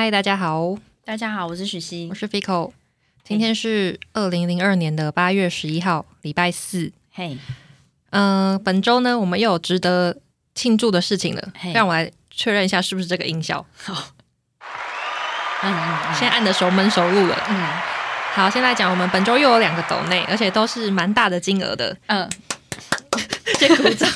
嗨，大家好，大家好，我是许昕我，是 Fico。今天是二零零二年的八月十一号，礼拜四。嘿，嗯、本周呢，我们又有值得庆祝的事情了。嘿让我来确认一下，是不是这个音效？好，嗯 嗯现在按的熟门熟路了。嗯好，先来讲，我们本周又有两个斗内，而且都是蛮大的金额的。嗯 先鼓掌。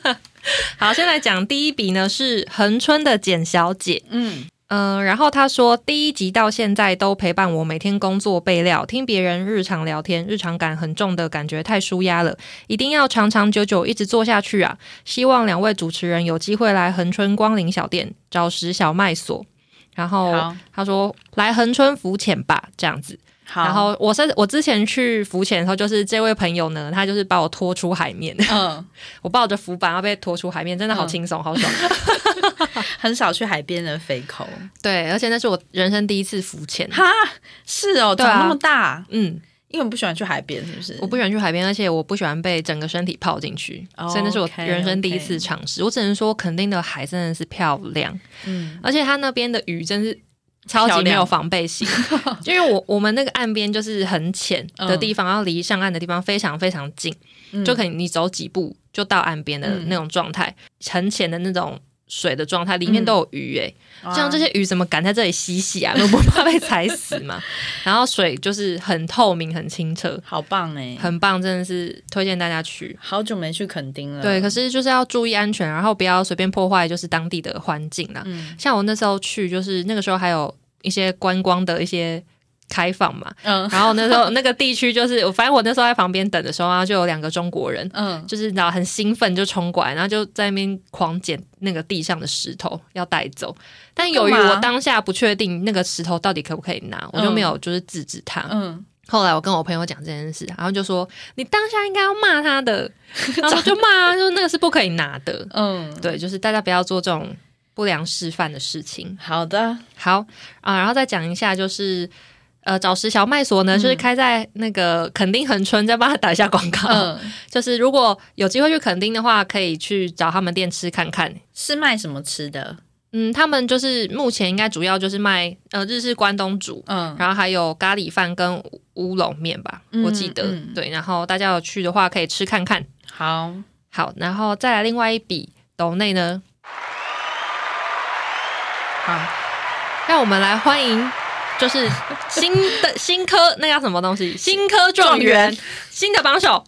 好，先来讲第一笔呢，是恒春的简小姐。嗯嗯，然后他说，第一集到现在都陪伴我每天工作备料，听别人日常聊天，日常感很重的感觉太舒压了，一定要长长久久一直做下去啊！希望两位主持人有机会来恒春光临小店找食小麦所。然后他说来恒春浮潜吧，这样子。好，然后我是我之前去浮潜的时候，就是这位朋友呢，他就是把我拖出海面，嗯，我抱着浮板要被拖出海面，真的好轻松，好爽。很少去海边的肥口，对，而且那是我人生第一次浮潜。哈，是哦，长那么大，嗯，因为我不喜欢去海边，是不是？我不喜欢去海边，而且我不喜欢被整个身体泡进去，哦所以那是我人生第一次尝试。我只能说，肯定的海真的是漂亮，嗯而且它那边的鱼真是。超级没有防备心，因为我我们那个岸边就是很浅的地方，然后离上岸的地方非常非常近，嗯。就可以你走几步就到岸边的嗯那种状态，很浅的那种水的状态，里面都有鱼诶、哇像这些鱼怎么敢在这里嬉戏啊？都不怕被踩死嘛？然后水就是很透明、很清澈，好棒哎，很棒，真的是推荐大家去。好久没去垦丁了，对，可是就是要注意安全，然后不要随便破坏就是当地的环境啦。嗯像我那时候去，就是那个时候还有一些观光的一些开放嘛，嗯。然后那时候 那个地区就是，我反正我那时候在旁边等的时候啊，就有两个中国人。嗯，就是然后很兴奋就冲过来，然后就在那边狂捡那个地上的石头要带走，但由于我当下不确定那个石头到底可不可以拿，我就没有就是制止他。嗯，后来我跟我朋友讲这件事，然后就说你当下应该要骂他的，然后就骂啊，就是那个是不可以拿的。嗯，对，就是大家不要做这种不良示范的事情。好的，好啊，然后再讲一下，就是呃，找食小麦所呢，就是开在那个垦丁恒春，再帮他打一下广告。嗯，就是如果有机会去垦丁的话，可以去找他们店吃看看。是卖什么吃的？嗯，他们就是目前应该主要就是卖呃日式关东煮，嗯，然后还有咖喱饭跟乌龙面吧，嗯我记得、嗯对。然后大家有去的话，可以吃看看。好，好，然后再来另外一笔斗内呢，好，让我们来欢迎。就是新的 新科，那叫什么东西？新科状元，新的榜首。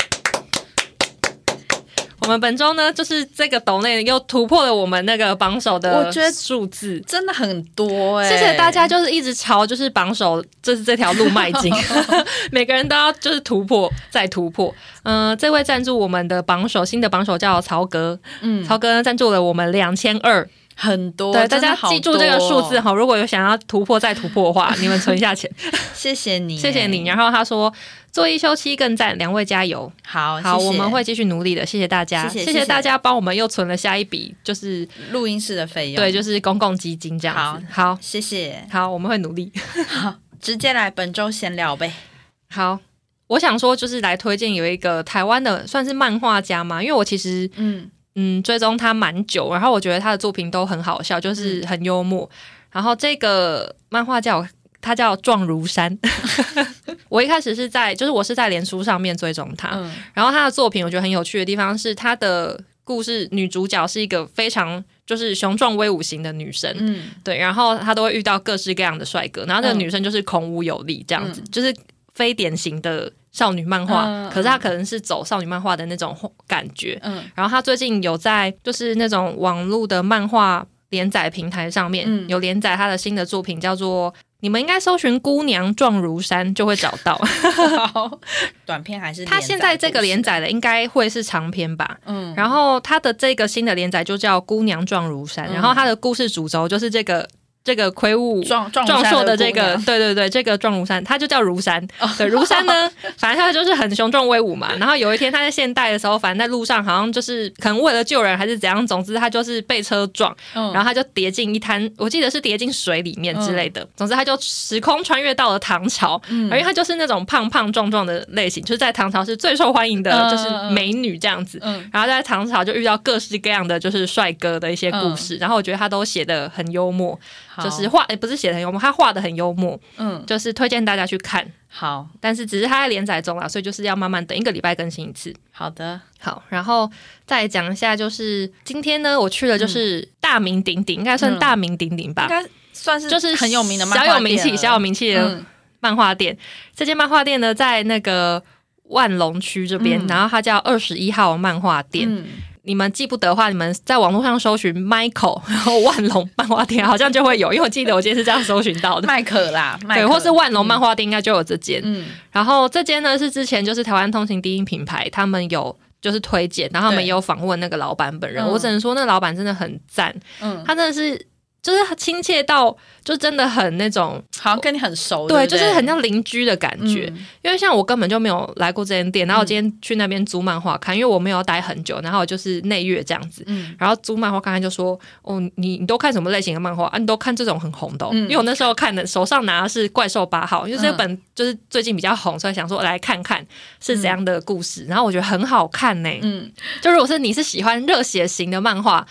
我们本周呢，就是这个斗内又突破了我们那个榜首的我觉得数字。真的很多哎，谢谢大家，就是一直朝就是榜首，就是这条路迈进，每个人都要就是突破再突破。嗯、这位赞助我们的榜首，新的榜首叫曹格，嗯，曹格赞助了我们两千二，很多，对，大家记住这个数字哦，哈。如果有想要突破再突破的话，你们存一下钱，谢谢你，谢谢你。。然后他说做一休七更赞，两位加油。好，好，谢谢我们会继续努力的，谢谢大家，谢谢大家帮我们又存了下一笔，就是录音室的费用，对，就是公共基金这样子。好，谢谢。好，我们会努力。好，直接来本周闲聊呗。好，我想说就是来推荐有一个台湾的算是漫画家嘛，因为我其实嗯嗯追踪他蛮久，然后我觉得他的作品都很好笑，就是很幽默。然后这个漫画叫他叫壮如山，我一开始是在就是我是在脸书上面追踪他，嗯。然后他的作品我觉得很有趣的地方是他的故事女主角是一个非常就是雄壮威武型的女生，嗯。对，然后她都会遇到各式各样的帅哥，然后这个嗯。女生就是孔武有力这样子，就是非典型的少女漫画，嗯可是她可能是走少女漫画的那种感觉。嗯然后她最近有在就是那种网络的漫画连载平台上面、嗯有连载她的新的作品，叫做。你们应该搜寻“姑娘壮如山”就会找到。好，短片还是她现在这个连载载的应该会是长篇吧？嗯，然后她的这个新的连载就叫《姑娘壮如山》，嗯然后她的故事主轴就是这个这个魁梧壮壮壮硕的这这个，对对对，这个壮如山，他就叫如山。对，如山呢，反正他就是很雄壮威武嘛。然后有一天他在现代的时候，反正在路上好像就是可能为了救人还是怎样，总之他就是被车撞，嗯然后他就跌进一滩，我记得是跌进水里面之类的。总之他就时空穿越到了唐朝，嗯而因为他就是那种胖胖壮壮的类型，就是在唐朝是最受欢迎的，嗯就是美女这样子。嗯然后在唐朝就遇到各式各样的就是帅哥的一些故事，然后我觉得他都写的很幽默，好就是画，诶不是写的很幽默，他画的很幽默，嗯，就是推荐大家去看。好。但是只是他在连载中啦，所以就是要慢慢等一个礼拜更新一次。好的，好，然后再讲一下，就是今天呢，我去了就是大名鼎鼎，应该算嗯。大名鼎鼎吧。应，该算是就是很有名的漫画小有名气、小有名气的嗯。漫画店。这间漫画店呢，在那个万隆区这边，嗯。然后它叫二十一号漫画店。嗯，你们记不得的话，你们在网络上搜寻 Michael，然后万隆漫画店，好像就会有，因为我记得我今天是这样搜寻到的。麦克啦，麦对，或是万隆漫画店应该就有这间。嗯。然后这间呢是之前就是台湾通勤第一品牌，他们有就是推荐，然后他们也有访问那个老板本人，嗯。我只能说那个老板真的很赞，嗯，他真的是就是亲切到就真的很那种，好像跟你很熟，对，不就是很像邻居的感觉。嗯。因为像我根本就没有来过这间店，然后我今天去那边租漫画看，因为我没有待很久，然后就是内月这样子。嗯。然后租漫画看，他就说：“哦，你你都看什么类型的漫画？啊？你都看这种很红的、因为我那时候看的手上拿的是《怪兽八号》，因为这本就是最近比较红，所以想说来看看是怎样的故事。然后我觉得很好看呢、嗯。就如果是你是喜欢热血型的漫画，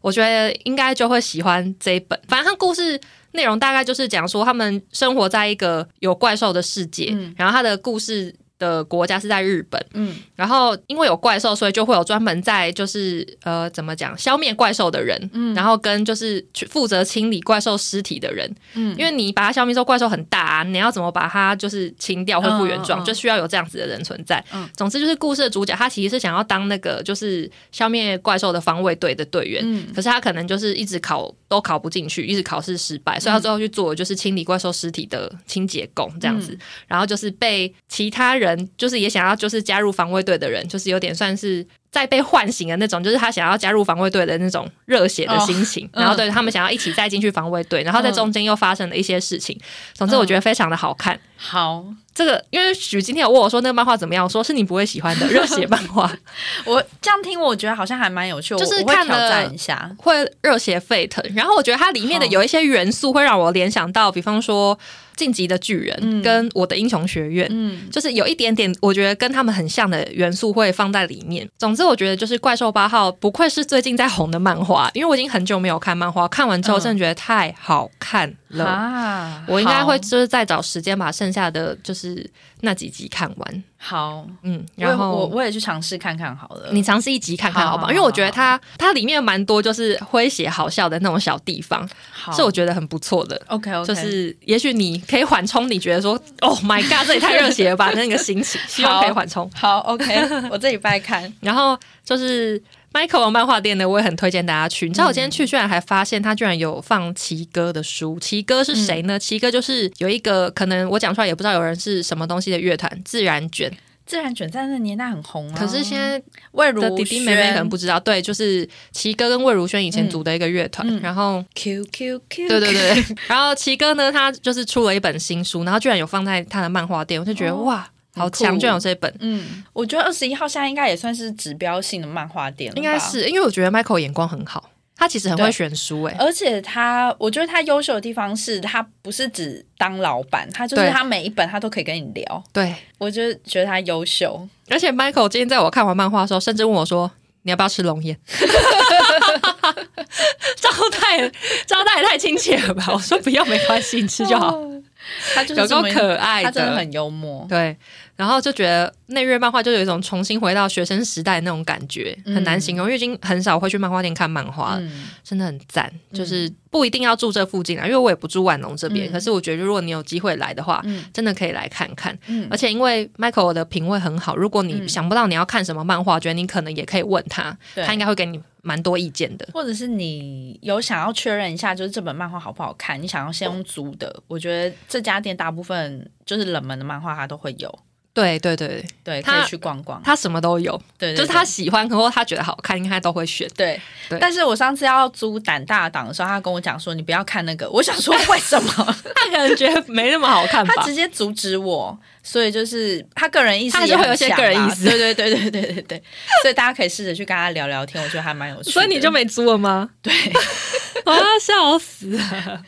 我觉得应该就会喜欢这一本。反正它故事内容大概就是讲说他们生活在一个有怪兽的世界，嗯然后他的故事。的国家是在日本，嗯。然后因为有怪兽，所以就会有专门在就是呃怎么讲消灭怪兽的人，嗯。然后跟就是去负责清理怪兽尸体的人，嗯。因为你把它消灭之后，怪兽很大、啊，你要怎么把它就是清掉恢复原状，嗯嗯嗯。就需要有这样子的人存在。嗯。总之就是故事的主角，他其实是想要当那个就是消灭怪兽的防卫队的队员。嗯。可是他可能就是一直考都考不进去，一直考试失败，所以他最后去做的就是清理怪兽尸体的清洁工这样子。然后就是被其他人就是也想要就是加入防卫队的人，就是有点算是在被唤醒的那种，就是他想要加入防卫队的那种热血的心情。嗯然后对他们想要一起再进去防卫队，然后在中间又发生了一些事情。总之我觉得非常的好看。好，这个因为许今天有问我说那个漫画怎么样，我说是你不会喜欢的热血漫画，我这样听，我觉得好像还蛮有趣，我就是看了战一下。会热血沸腾。然后我觉得它里面的有一些元素会让我联想到，比方说《晋级的巨人》嗯。跟《我的英雄学院》嗯。就是有一点点，我觉得跟他们很像的元素会放在里面。总之，我觉得就是《怪兽八号》不愧是最近在红的漫画，因为我已经很久没有看漫画，看完之后嗯。真的觉得太好看了。啊，我应该会就是再找时间把剩下的就是那几集看完。好，嗯，然后我我也去尝试看看好了。你尝试一集看看好不好？好好因为我觉得它它里面蛮多就是诙谐好笑的那种小地方，是我觉得很不错的。OK OK，就是也许你可以缓冲，你觉得说，Oh my god，这也太热血了吧，那个心情，希望可以缓冲。好 OK，我这礼拜看。然后就是。Michael 的漫画店呢，我也很推荐大家去。你知道我今天去，居然还发现他居然有放奇哥的书。奇哥是谁呢？奇哥就是有一个可能我讲出来也不知道有人是什么东西的乐团——自然卷。自然卷在那年代很红啊，可是现在魏如的弟弟妹妹可能不知道，对，就是奇哥跟魏如萱以前组的一个乐团。嗯嗯然后 Q Q Q，对对对，然后奇哥呢，他就是出了一本新书，然后居然有放在他的漫画店，我就觉得、哦哇，好强，居然有这本。嗯，我觉得二十一号现在应该也算是指标性的漫画店应该是因为我觉得 Michael 眼光很好，他其实很会对选书、欸，而且他，我觉得他优秀的地方是他不是只当老板，他就是他每一本他都可以跟你聊，对，我就觉得他优秀。而且 Michael 今天在我看完漫画的时候，甚至问我说：“你要不要吃龙眼？” 招待招待也太亲切了吧！我说不要，没关系，你吃就好。哦 他就是有够这么可爱他真的很幽默。对，然后就觉得内月漫画就有一种重新回到学生时代的那种感觉，很难形容，因为已经很少会去漫画店看漫画了，嗯，真的很赞。就是不一定要住这附近啊，因为我也不住万隆这边，嗯。可是我觉得如果你有机会来的话，嗯。真的可以来看看。嗯。而且因为 Michael 的品味很好，如果你嗯。想不到你要看什么漫画，觉得你可能也可以问他，他应该会给你蛮多意见的。或者是你有想要确认一下，就是这本漫画好不好看，你想要先用租的，我觉得这家店大部分就是冷门的漫画它都会有，对对对，对，他可以去逛逛。他什么都有，对对就是他喜欢，或者他觉得好看，应该都会选。对对但是我上次要租胆大党的时候，他跟我讲说你不要看那个，我想说为什么？他可能觉得没那么好看吧他直。接阻止我，所以就是他个人意思也会有些个人意思对对对对对对对，所以大家可以试着去跟他聊聊天，我觉得还蛮有趣的。所以你就没租了吗？对。我 要笑死了。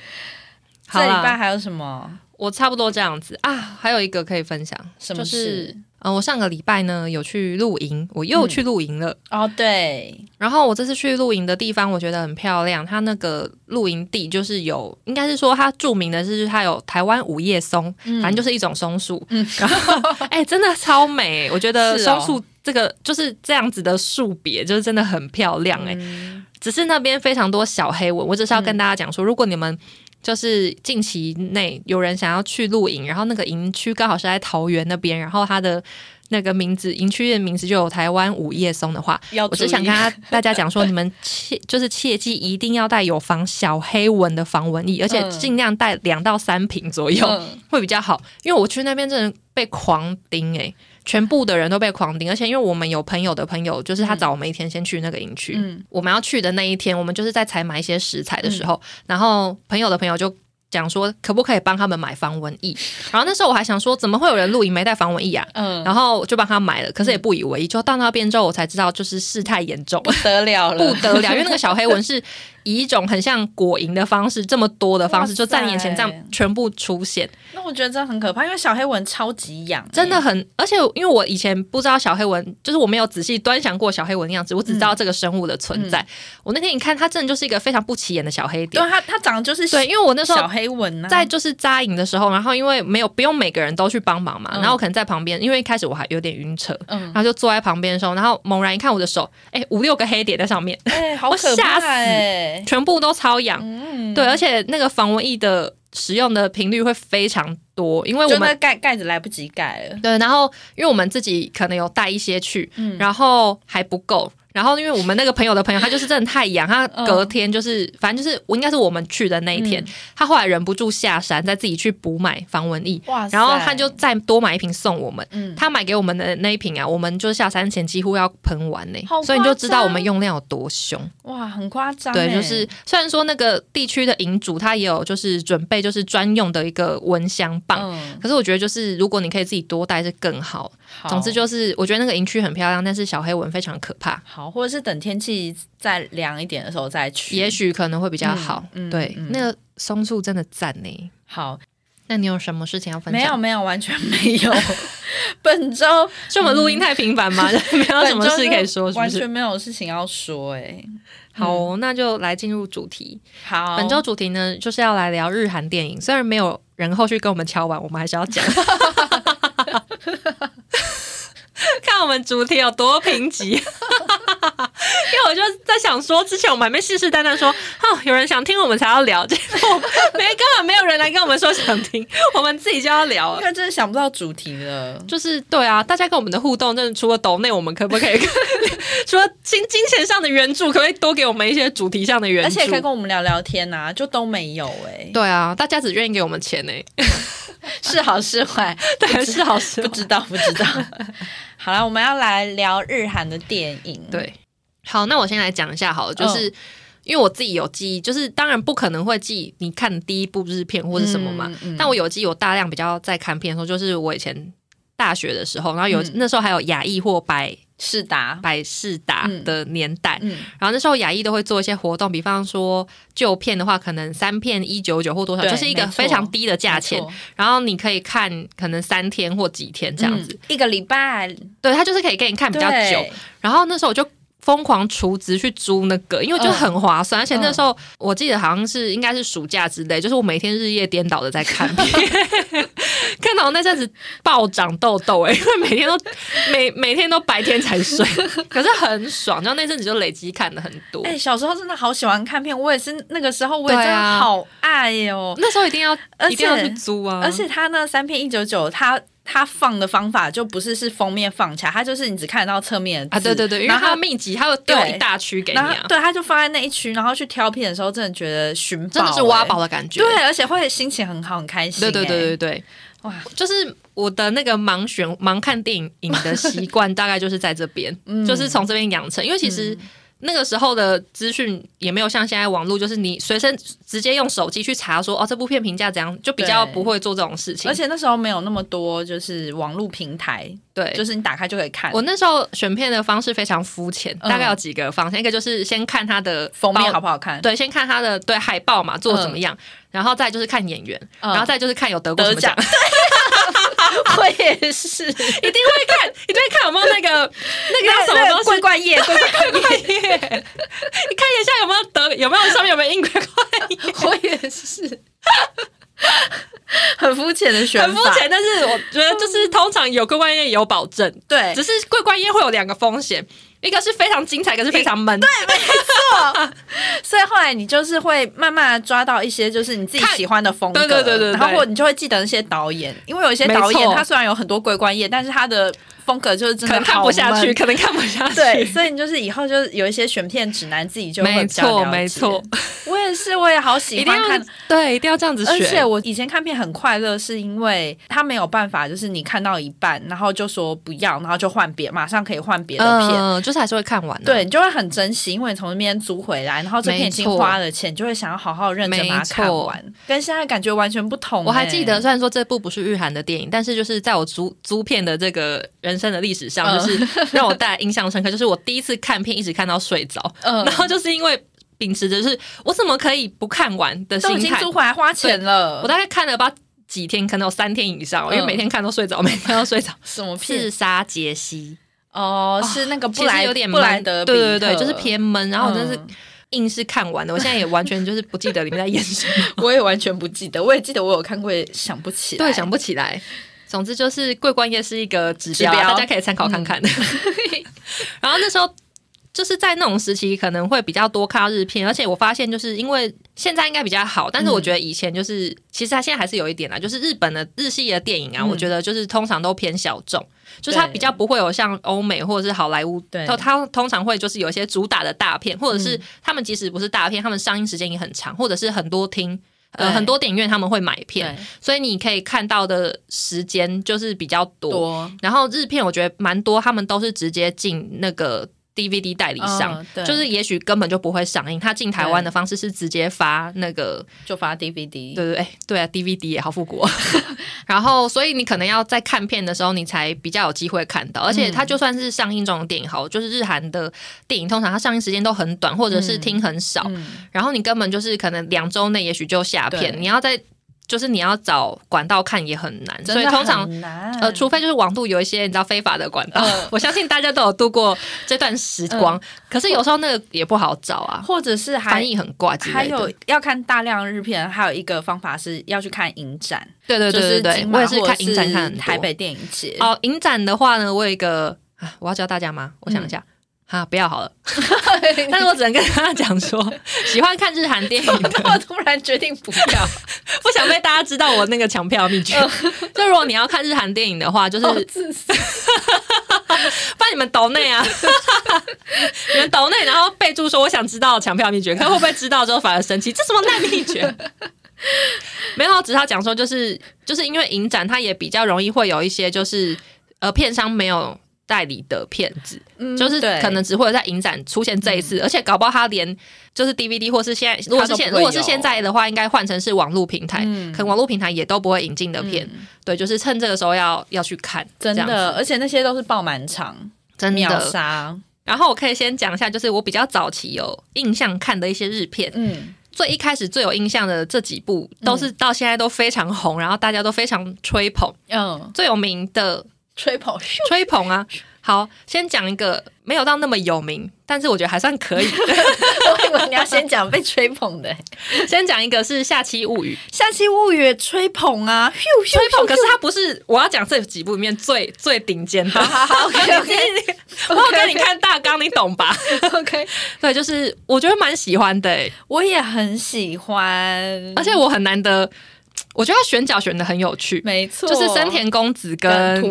好这礼拜，还有什么？我差不多这样子啊。还有一个可以分享，什么就是嗯呃，我上个礼拜呢有去露营，我又去露营了。哦，对，然后我这次去露营的地方，我觉得很漂亮。它那个露营地就是有，应该是说它著名的是它有台湾五叶松，反正就是一种松树。嗯，然后哎，真的超美。我觉得松树这个就是这样子的树别，就是真的很漂亮。哎，只是那边非常多小黑蚊。我只是要跟大家讲说，如果你们就是近期内有人想要去露营，然后那个营区刚好是在桃园那边，然后它的那个名字营区的名字就有台湾五叶松的话，我只想跟他大家讲说，你们切就是切记一定要带有防小黑蚊的防蚊液，而且尽量带两到三瓶左右会比较好，因为我去那边真的被狂叮诶。全部的人都被狂盯，而且因为我们有朋友的朋友，就是他找我们一天先去那个营区。我们要去的那一天，我们就是在采买一些食材的时候，然后朋友的朋友就讲说，可不可以帮他们买防蚊液？然后那时候我还想说，怎么会有人露营没带防蚊液啊？嗯，然后就帮他买了，可是也不以为意。就到那边之后，我才知道，就是事态严重，不得了了，不得了，因为那个小黑蚊是。以一种很像果蝇的方式，这么多的方式就在你眼前这样全部出现，那我觉得真的很可怕，因为小黑蚊超级痒，真的很，而且因为我以前不知道小黑蚊，就是我没有仔细端详过小黑蚊的样子，我只知道这个生物的存在。我那天一看，它真的就是一个非常不起眼的小黑点，对它它长得就是对，因为我那时候小黑蚊在就是扎营的时候，然后因为没有不用每个人都去帮忙嘛，然后我可能在旁边，因为一开始我还有点晕车，然后就坐在旁边的时候，然后猛然一看我的手，哎，五六个黑点在上面，哎，好可怕，哎，全部都超。瘙痒，对，而且那个防蚊液的使用的频率会非常多，因为我们盖盖子来不及盖了。对，然后因为我们自己可能有带一些去，然后还不够。然后，因为我们那个朋友的朋友，他就是真的太阳，他隔天就是，反正就是我应该是我们去的那一天，他后来忍不住下山，再自己去补买防蚊液，然后他就再多买一瓶送我们。嗯他买给我们的那一瓶啊，我们就下山前几乎要喷完呢，所以你就知道我们用量有多凶。哇，很夸张。对，就是虽然说那个地区的营主他也有就是准备就是专用的一个蚊香棒，可是我觉得就是如果你可以自己多带是更好。总之就是我觉得那个营区很漂亮，但是小黑蚊非常可怕。或者是等天气再凉一点的时候再去，也许可能会比较好。对，那个松树真的赞呢。好，那你有什么事情要分享？没有，没有，完全没有。本周 是我们录音太频繁吗？没有什么事可以说，完全没有事情要说。哎，好，那就来进入主题。好，本周主题呢，就是要来聊日韩电影。虽然没有人后续跟我们敲完，我们还是要讲。看我们主题有多贫瘠，因为我就在想说，之前我们还没信誓旦旦说，哦，有人想听我们才要聊，结果没根本没有人来跟我们说想听，我们自己就要聊，因为真的想不到主题了。就是对啊，大家跟我们的互动，真的除了抖内，我们可不可以除了金金钱上的援助，可不可以多给我们一些主题上的援助？而且可以跟我们聊聊天呐，就都没有哎。对啊，大家只愿意给我们钱哎，是好是坏？对，是好是不知道不知道。好了，我们要来聊日韩的电影。对，好，那我先来讲一下好了，就是因为我自己有记忆，就是当然不可能会记你看第一部日片或是什么嘛，但我有记有大量比较在看片的时候，就是我以前大学的时候，然后有那时候还有雅艺或白。世达、百世达的年代，然后那时候雅艺都会做一些活动，比方说旧片的话，可能三片一九九或多少，就是一个非常低的价钱，然后你可以看可能三天或几天这样子，一个礼拜，对，他就是可以给你看比较久。然后那时候我就。疯狂储值去租那个，因为就很划算，而且那时候我记得好像是应该是暑假之类，就是我每天日夜颠倒的在看片，看到那阵子暴长痘痘哎，因为每天都每每天都白天才睡，可是很爽，然后那阵子就累积看的很多。哎，小时候真的好喜欢看片，我也是那个时候我也真的好爱哟。那时候一定要一定要去租啊，而且他那三片一九九，他。他放的方法就不是是封面放起来，他就是你只看得到侧面啊，对对对，然后他密集，他会丢一大区给你啊，对，他就放在那一区，然后去挑片的时候，真的觉得寻宝，真的是挖宝的感觉，对，而且会心情很好，很开心，对对对对对，哇，就是我的那个盲选盲看电影的习惯，大概就是在这边，就是从这边养成，因为其实。那个时候的资讯也没有像现在网络，就是你随身直接用手机去查说哦这部片评价怎样，就比较不会做这种事情。而且那时候没有那么多就是网络平台，对，就是你打开就可以看。我那时候选片的方式非常肤浅，大概有几个方向，一个就是先看它的封面好不好看，对，先看它的对海报嘛做怎么样，然后再就是看演员，然后再就是看有得过什么奖。我也是，一定会看，一定会看有没有那个那个叫什么东西桂冠叶，桂冠叶，你看一下有没有得有没有上面有没有印桂冠叶？我也是。很肤浅的选法，很肤浅，但是我觉得就是通常有桂冠叶有保证，对，只是桂冠叶会有两个风险。一个是非常精彩，一个是非常闷。对，没错。所以后来你就是会慢慢抓到一些就是你自己喜欢的风格，对对对对。然后你就会记得那些导演，因为有一些导演他虽然有很多桂冠叶，但是他的风格就是真的看不下去，可能看不下去。对，所以你就是以后就是有一些选片指南，自己就会没错没错。我也是，我也好喜欢看，对，一定要这样子选。而且我以前看片很快乐，是因为他没有办法，就是你看到一半，然后就说不要，然后就换别，马上可以换别的片，就是还是会看完的。对你就会很珍惜，因为你从那边租回来，然后这片已经花了钱，就会想要好好认真把它看完。跟现在感觉完全不同。我还记得，虽然说这部不是日韩的电影，但是就是在我租租片的这个人生的历史上，就是让我带来印象深刻。就是我第一次看片，一直看到睡着，然后就是因为秉持着是我怎么可以不看完的心态，租回来花钱了。我大概看了吧几天，可能有三天以上，因为每天看都睡着，每天都睡着。什么片？刺杀杰西。哦，是那个布莱有点布莱德，对对对，就是偏闷。然后我真是硬是看完的，我现在也完全就是不记得里面在演什么，我也完全不记得。我也记得我有看过，想不起来，对，想不起来。总之就是桂冠夜是一个指标，大家可以参考看看。然后那时候就是在那种时期，可能会比较多看到日片，而且我发现就是因为现在应该比较好，但是我觉得以前就是其实它现在还是有一点啦，就是日本的日系的电影啊，我觉得就是通常都偏小众。就是它比较不会有像欧美或者是好莱坞，对，它通常会就是有一些主打的大片，或者是他们即使不是大片，他们上映时间也很长，或者是很多厅，呃，很多电影院他们会买片，所以你可以看到的时间就是比较多。然后日片我觉得蛮多，他们都是直接进那个。DVD 代理商就是也许根本就不会上映，他进台湾的方式是直接发那个就发 DVD，对对对，对啊，DVD 也好复古。然后所以你可能要在看片的时候，你才比较有机会看到。而且它就算是上映中的电影，好，就是日韩的电影，通常它上映时间都很短，或者是听很少，然后你根本就是可能两周内也许就下片，你要在。就是你要找管道看也很难，所以通常呃，除非就是网度有一些你知道非法的管道，我相信大家都有度过这段时光。可是有时候那个也不好找啊，或者是翻译很怪还有要看大量日片，还有一个方法是要去看影展。对对对对对，我也是看影展看台北电影节。哦，影展的话呢，我有一个啊，我要教大家吗？我想一下。啊，不要好了，但是我只能跟他讲说，喜欢看日韩电影的，我突然决定不要，不想被大家知道我那个抢票秘诀。就如果你要看日韩电影的话，就是自私，帮你们抖内啊，你们抖内，然后备注说我想知道抢票秘诀，看会不会知道之后反而生气，这什么烂秘诀？没有，只是他讲说，就是就是因为影展，它也比较容易会有一些，就是呃，片商没有。代理的片子，嗯就是可能只会在影展出现这一次，而且搞不好他连就是 DVD 或是现在，如果是现如果是现在的话，应该换成是网络平台，嗯。可能网络平台也都不会引进的片。对，就是趁这个时候要要去看，真的，而且那些都是爆满场，真秒杀。然后我可以先讲一下，就是我比较早期有印象看的一些日片，嗯，最一开始最有印象的这几部，都是到现在都非常红，然后大家都非常吹捧，嗯，最有名的。吹捧，吹捧啊！好，先讲一个没有到那么有名，但是我觉得还算可以。我以为你要先讲被吹捧的，先讲一个是《下期物语》。《下期物语》吹捧啊，吹捧。可是它不是我要讲这几部里面最最顶尖的。好好，OK OK。我给你看大纲，你懂吧？OK。对，就是我觉得蛮喜欢的，我也很喜欢，而且我很难得。我觉得他选角选的很有趣，没错，就是森田公子跟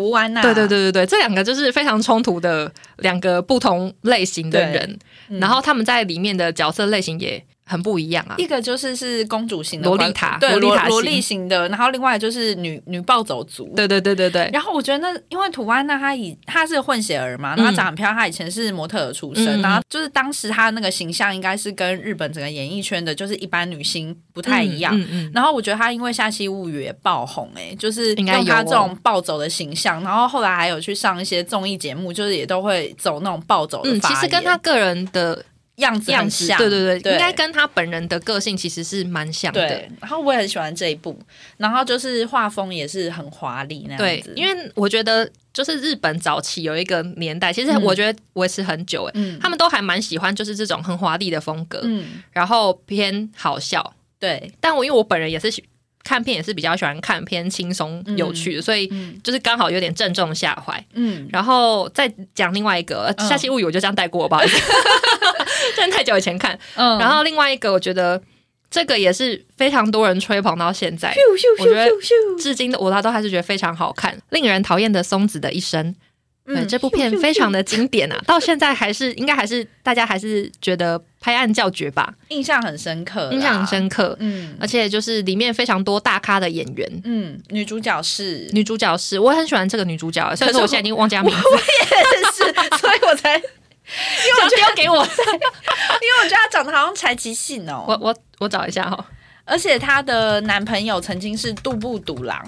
对对对对对，这两个就是非常冲突的两个不同类型的人，然后他们在里面的角色类型也。很不一样啊！一个就是是公主型的萝莉塔，对萝萝莉型的，然后另外就是女女暴走族，对对对对对。然后我觉得那因为土安娜她以她是混血儿嘛，然后长很漂亮，她以前是模特儿出身，然后就是当时她那个形象应该是跟日本整个演艺圈的，就是一般女星不太一样。然后我觉得她因为《下期物语》也爆红，哎，就是用她这种暴走的形象，然后后来还有去上一些综艺节目，就是也都会走那种暴走的。嗯，其实跟她个人的。样子样子，像，对对对，应该跟他本人的个性其实是蛮像的。然后我也很喜欢这一部，然后就是画风也是很华丽那样子。因为我觉得就是日本早期有一个年代，其实我觉得维持很久哎，他们都还蛮喜欢就是这种很华丽的风格，嗯，然后偏好笑，对。但我因为我本人也是看片也是比较喜欢看偏轻松有趣的，所以就是刚好有点正中下怀，嗯。然后再讲另外一个《下期物语》，我就这样带过，不好意思。真的太久以前看，嗯，然后另外一个我觉得这个也是非常多人吹捧到现在，我觉得至今的我他都还是觉得非常好看。令人讨厌的松子的一生，嗯，这部片非常的经典啊，到现在还是应该还是大家还是觉得拍案叫绝吧，印象很深刻，印象很深刻，嗯，而且就是里面非常多大咖的演员，嗯，女主角是。女主角是，我很喜欢这个女主角，虽然说我现在已经忘记名字，我也是，所以我才。因为我觉得给我，因为我觉得她长得好像柴崎幸哦。我我我找一下哈，而且她的男朋友曾经是杜布笃郎，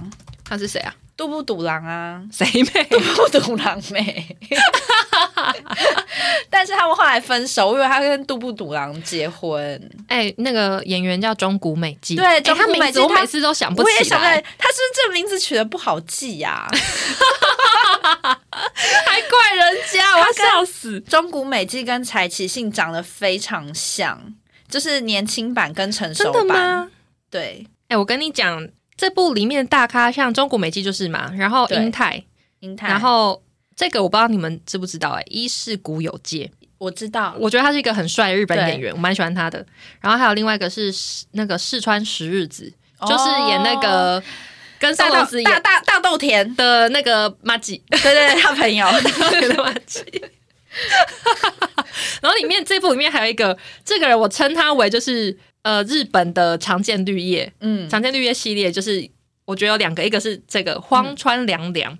他是谁啊？杜布笃郎啊？谁妹？杜布赌郎妹。但是他们后来分手，因为他跟杜布笃郎结婚。哎，那个演员叫中谷美纪，对，中谷美纪，我每次都想不起来，他是不是这个名字取得不好记呀？还怪人家，我要笑死！中古美纪跟柴崎幸长得非常像，就是年轻版跟成熟版。真的吗对，哎，我跟你讲，这部里面的大咖像中谷美纪就是嘛，然后英泰，英泰，然后这个我不知道你们知不知道？哎，一是古有介，我知道，我觉得他是一个很帅的日本演员，我蛮喜欢他的。然后还有另外一个是那个四川十日子，就是演那个。跟大豆子大大大豆田的那个马吉，对对，他朋友。的马吉。然后里面这部里面还有一个这个人，我称他为就是呃日本的常见绿叶，嗯，常见绿叶系列就是我觉得有两个，一个是这个荒川凉凉，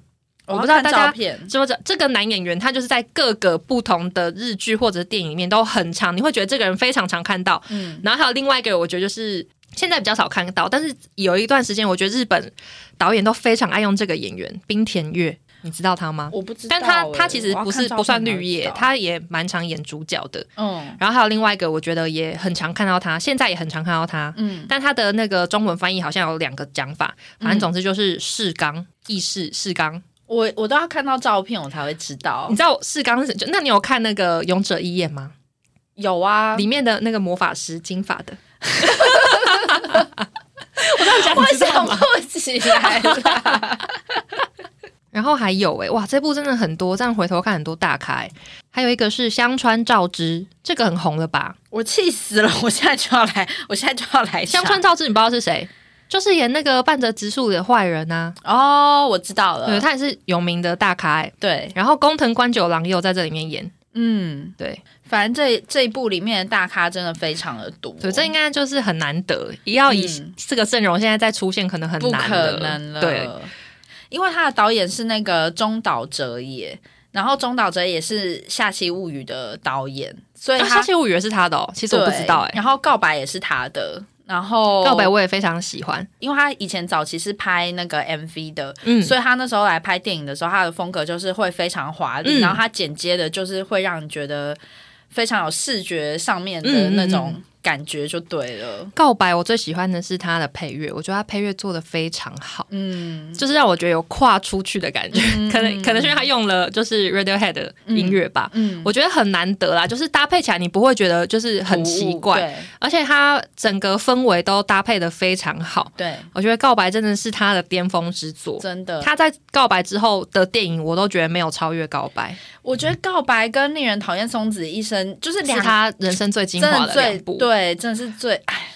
我不知道大家知不知道这个男演员，他就是在各个不同的日剧或者电影里面都很常，你会觉得这个人非常常看到，嗯，然后还有另外一个，我觉得就是。现在比较少看到，但是有一段时间，我觉得日本导演都非常爱用这个演员冰田月，你知道他吗？我不知道，但他他其实不是不算绿叶，他也蛮常演主角的。嗯，然后还有另外一个，我觉得也很常看到他，现在也很常看到他。嗯，但他的那个中文翻译好像有两个讲法，反正总之就是世刚，意世世刚。我我都要看到照片，我才会知道。你知道世刚是？那你有看那个勇者一眼吗？有啊，里面的那个魔法师金发的。我这样讲，我想不起来了。然后还有哎，哇，这部真的很多，这样回头看很多大咖。还有一个是香川照之，这个很红了吧？我气死了！我现在就要来，我现在就要来。香川照之，你不知道是谁？就是演那个半泽直树的坏人呐。哦，我知道了，对他也是有名的大咖。对，然后工藤官九郎也有在这里面演。嗯，对。反正这这一部里面的大咖真的非常的多，对，这应该就是很难得，要以这个阵容现在再出现可能很难，不可能了。对，因为他的导演是那个中岛哲也，然后中岛哲也是《下期物语》的导演，所以《下期物语》是他的哦，其实我不知道哎。然后《告白》也是他的，然后《告白》我也非常喜欢，因为他以前早期是拍那个 MV 的，嗯，所以他那时候来拍电影的时候，他的风格就是会非常华丽，然后他剪接的就是会让你觉得。非常有视觉上面的那种。感觉就对了。告白，我最喜欢的是他的配乐，我觉得他配乐做的非常好，嗯，就是让我觉得有跨出去的感觉。可能可能是因为他用了就是 Radiohead 的音乐吧，嗯，我觉得很难得啦，就是搭配起来你不会觉得就是很奇怪，而且他整个氛围都搭配的非常好。对，我觉得告白真的是他的巅峰之作，真的。他在告白之后的电影，我都觉得没有超越告白。我觉得告白跟令人讨厌松子一生就是是他人生最精华的两部。对，真的是最唉，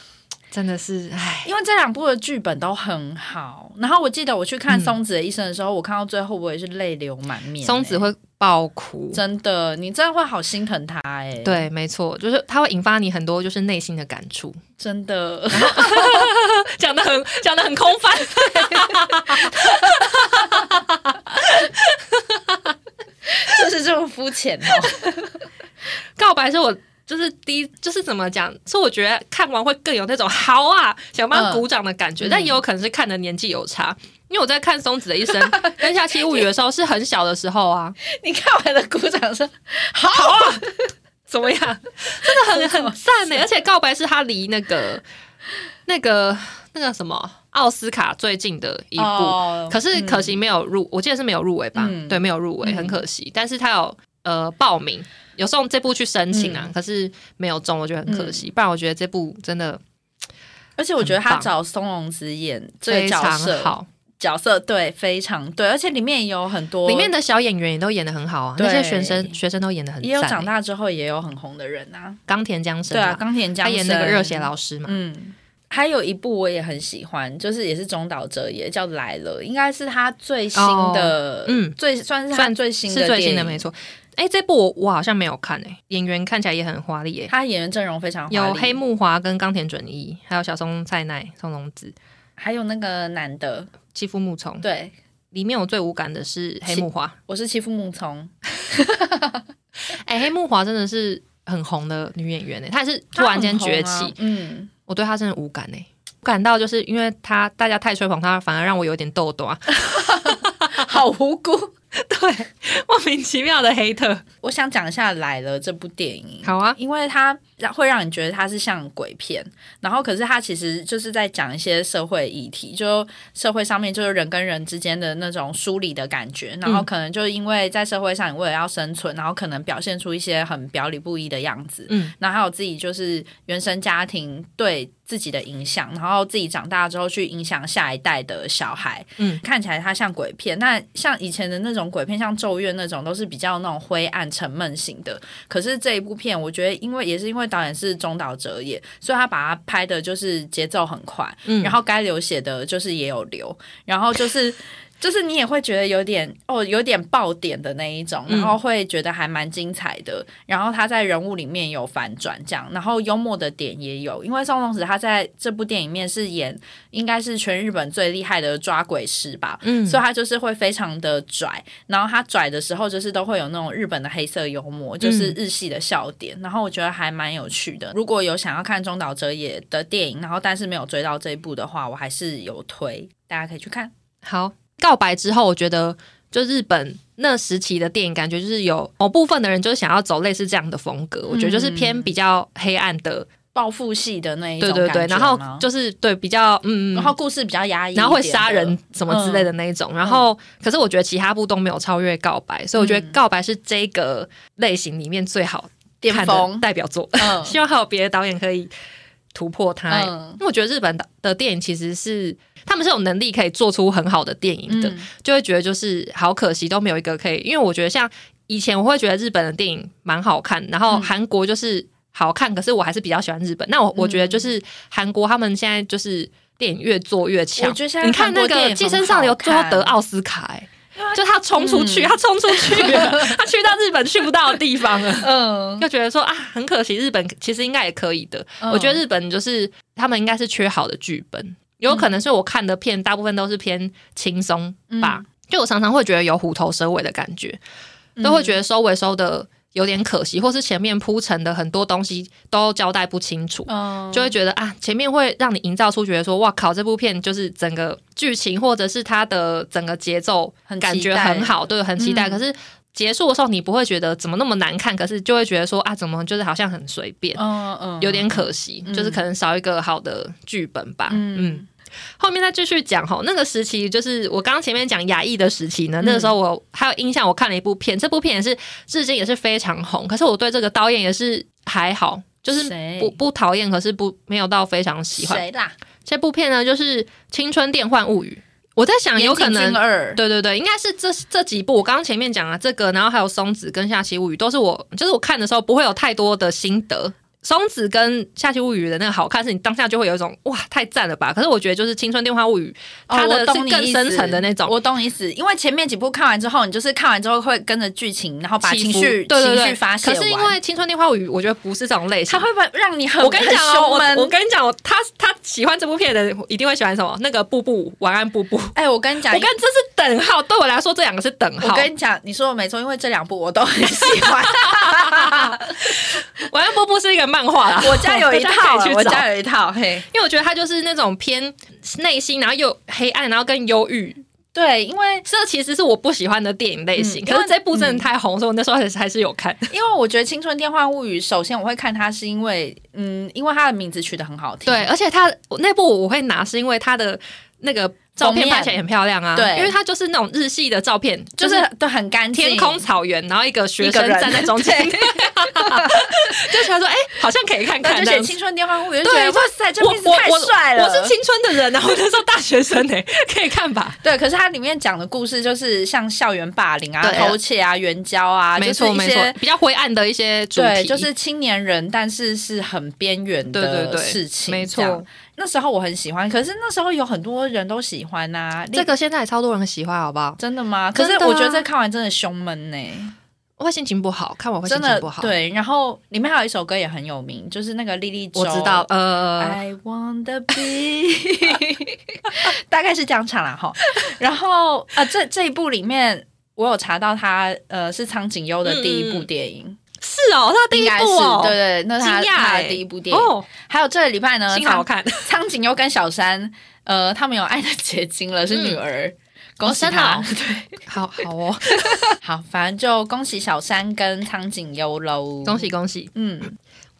真的是唉，因为这两部的剧本都很好。然后我记得我去看松子的医生的时候，我看到最后我也是泪流满面。松子会爆哭，真的，你真的会好心疼他哎。对，没错，就是他会引发你很多就是内心的感触，真的。讲的很讲的很空泛，就是这么肤浅哦。告白是我。就是第一，就是怎么讲？所以我觉得看完会更有那种好啊，想帮他鼓掌的感觉。但也有可能是看的年纪有差，因为我在看松子的一生 跟下期物语的时候是很小的时候啊。你看完的鼓掌声，好啊，怎么样？真的很很赞呢！而且告白是他离那个那个那个什么奥斯卡最近的一部，可是可惜没有入，我记得是没有入围吧？对，没有入围，很可惜。但是他有呃报名，有送这部去申请啊，可是没有中，我觉得很可惜。不然我觉得这部真的，而且我觉得他找松隆子演这个角色好。角色对非常对，而且里面也有很多里面的小演员也都演的很好啊，那些学生学生都演的很，也有长大之后也有很红的人啊，冈田将生对啊，冈田将生。他演那个热血老师嘛，嗯，还有一部我也很喜欢，就是也是中岛哲也叫来了，应该是他最新的，嗯，最算是算最新的，是最新的没错。哎，这部我我好像没有看哎，演员看起来也很华丽哎，他演员阵容非常有黑木华跟冈田准一，还有小松菜奈、松隆子，还有那个男的。欺负木虫，对，里面我最无感的是黑木华，我是欺负木虫。哎，黑木华真的是很红的女演员呢，她也是突然间崛起，嗯，我对她真的无感呢，感到就是因为她大家太吹捧她，反而让我有点痘痘啊，好无辜。对，莫名其妙的黑特。我想讲一下来了这部电影，好啊，因为它会让你觉得它是像鬼片，然后可是它其实就是在讲一些社会议题，就社会上面就是人跟人之间的那种疏离的感觉，然后可能就是因为在社会上你为了要生存，然后可能表现出一些很表里不一的样子，嗯，然后还有自己就是原生家庭对。自己的影响，然后自己长大之后去影响下一代的小孩。嗯，看起来它像鬼片，那像以前的那种鬼片，像《咒怨》那种，都是比较那种灰暗、沉闷型的。可是这一部片，我觉得，因为也是因为导演是中岛哲也，所以他把它拍的就是节奏很快，嗯，然后该流血的就是也有流，然后就是。就是你也会觉得有点哦，有点爆点的那一种，然后会觉得还蛮精彩的。然后他在人物里面有反转，这样，然后幽默的点也有。因为宋仲子他在这部电影里面是演应该是全日本最厉害的抓鬼师吧，嗯，所以他就是会非常的拽。然后他拽的时候，就是都会有那种日本的黑色幽默，就是日系的笑点。然后我觉得还蛮有趣的。如果有想要看中岛哲也的电影，然后但是没有追到这一部的话，我还是有推，大家可以去看。好。告白之后，我觉得就日本那时期的电影，感觉就是有某部分的人就是想要走类似这样的风格。我觉得就是偏比较黑暗的报复系的那一种，对对对。然后就是对比较嗯，然后故事比较压抑，然后会杀人什么之类的那一种。然后可是我觉得其他部都没有超越告白，所以我觉得告白是这个类型里面最好巅峰代表作。希望还有别的导演可以。突破它，因为我觉得日本的的电影其实是他们是有能力可以做出很好的电影的，就会觉得就是好可惜都没有一个可以。因为我觉得像以前我会觉得日本的电影蛮好看，然后韩国就是好看，可是我还是比较喜欢日本。那我我觉得就是韩国他们现在就是电影越做越强。你看那个《寄生上流》最后得奥斯卡，哎。就他冲出去，他冲出去了，他去到日本去不到的地方了。嗯，就觉得说啊，很可惜，日本其实应该也可以的。我觉得日本就是他们应该是缺好的剧本，有可能是我看的片大部分都是偏轻松吧。就我常常会觉得有虎头蛇尾的感觉，都会觉得收尾收的。有点可惜，或是前面铺陈的很多东西都交代不清楚，就会觉得啊，前面会让你营造出觉得说，哇靠，这部片就是整个剧情或者是它的整个节奏感觉很好，对，很期待。可是结束的时候，你不会觉得怎么那么难看，可是就会觉得说啊，怎么就是好像很随便，嗯嗯，有点可惜，就是可能少一个好的剧本吧，嗯。后面再继续讲哈，那个时期就是我刚刚前面讲亚裔的时期呢。那个时候我还有印象，我看了一部片，这部片也是至今也是非常红。可是我对这个导演也是还好，就是不不讨厌，可是不没有到非常喜欢。谁啦？这部片呢，就是《青春电幻物语》。我在想，有可能对对对，应该是这这几部。我刚刚前面讲了这个，然后还有松子跟下期物语，都是我就是我看的时候不会有太多的心得。松子跟《夏期物语》的那个好看，是你当下就会有一种哇，太赞了吧！可是我觉得就是《青春电话物语》，它的是更深层的那种。我懂你意思，因为前面几部看完之后，你就是看完之后会跟着剧情，然后把情绪情绪发泄。可是因为《青春电话物语》，我觉得不是这种类型，它会不会让你很我跟你讲哦，我我跟你讲，他他喜欢这部片的人一定会喜欢什么？那个布布晚安布布。哎，我跟你讲，我跟这是等号，对我来说这两个是等号。我跟你讲，你说的没错，因为这两部我都很喜欢。晚安布布是一个漫画啦，我家有一套，我家有一套，嘿，因为我觉得它就是那种偏内心，然后又黑暗，然后更忧郁。对，因为这其实是我不喜欢的电影类型，可是这部真的太红，所以我那时候还是还是有看。因为我觉得《青春电话物语》，首先我会看它是因为，嗯，因为它的名字取得很好听，对，而且它那部我会拿是因为它的那个。照片拍起来很漂亮啊，对，因为它就是那种日系的照片，就是都很干净，天空草原，然后一个学生站在中间，就想说，哎，好像可以看看，就写青春电话物语，对，哇塞，这名字太帅了，我是青春的人啊，我那时候大学生哎，可以看吧？对，可是它里面讲的故事就是像校园霸凌啊、偷窃啊、援交啊，没错没错，比较灰暗的一些主题，就是青年人，但是是很边缘的事情，没错。那时候我很喜欢，可是那时候有很多人都喜欢呐。这个现在也超多人喜欢，好不好？真的吗？可是我觉得这看完真的胸闷呢，我会心情不好。看完会心情不好。对，然后里面还有一首歌也很有名，就是那个莉莉周。我知道，呃，I want the be，大概是这样唱啦哈。然后呃，这这一部里面，我有查到他呃是苍井优的第一部电影。是哦，他第一部哦，对对，那他他的第一部电影。哦还有这个礼拜呢，好看。苍井优跟小山，呃，他们有爱的结晶了，是女儿，恭喜他。对，好好哦，好，反正就恭喜小山跟苍井优喽，恭喜恭喜，嗯。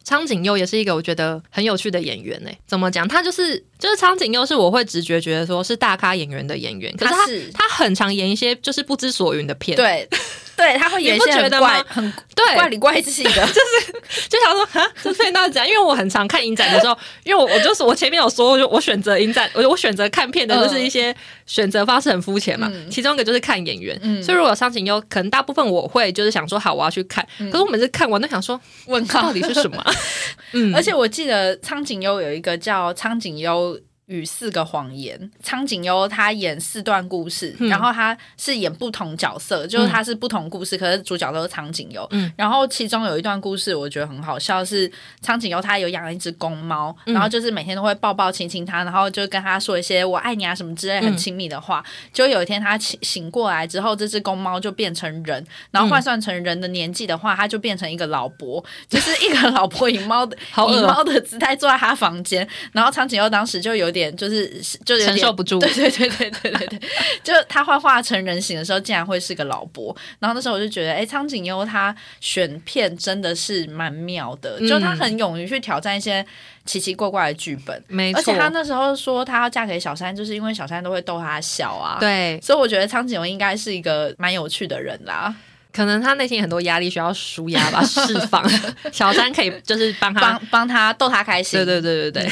苍井优也是一个我觉得很有趣的演员呢。怎么讲？他就是就是苍井优是我会直觉觉得说是大咖演员的演员，可是他他很常演一些就是不知所云的片。对 对，他会演一些很怪很对怪里怪气的，就是就想说啊，这片到底怎样？因为我很常看影展的时候，因为我我就是我前面有说，就我选择影展，我我选择看片的就是一些选择方式很肤浅嘛。其中一个就是看演员，所以如果苍井优，可能大部分我会就是想说好，我要去看。可是我每次看完都想说，问到底是什么？嗯，而且我记得苍井优有一个叫苍井优。与四个谎言，苍井优他演四段故事，然后他是演不同角色，就是他是不同故事，可是主角都是苍井优。嗯然后其中有一段故事我觉得很好笑，是苍井优他有养了一只公猫，然后就是每天都会抱抱亲亲它，然后就跟他说一些我爱你啊什么之类很亲密的话。就有一天他醒醒过来之后，这只公猫就变成人，然后换算成人的年纪的话，他就变成一个老伯，就是一个老伯以猫的 以猫的姿态坐在他房间，然后苍井优当时就有点。点就是就承受不住，对对对对对对对，就他画画成人形的时候，竟然会是个老伯。然后那时候我就觉得，哎，苍井优他选片真的是蛮妙的，就他很勇于去挑战一些奇奇怪怪的剧本。没错，而且他那时候说他要嫁给小三，就是因为小三都会逗他笑啊。对，所以我觉得苍井优应该是一个蛮有趣的人啦。可能他内心很多压力需要舒压吧，释放。小三可以就是帮他帮帮他逗他开心。对对对对对。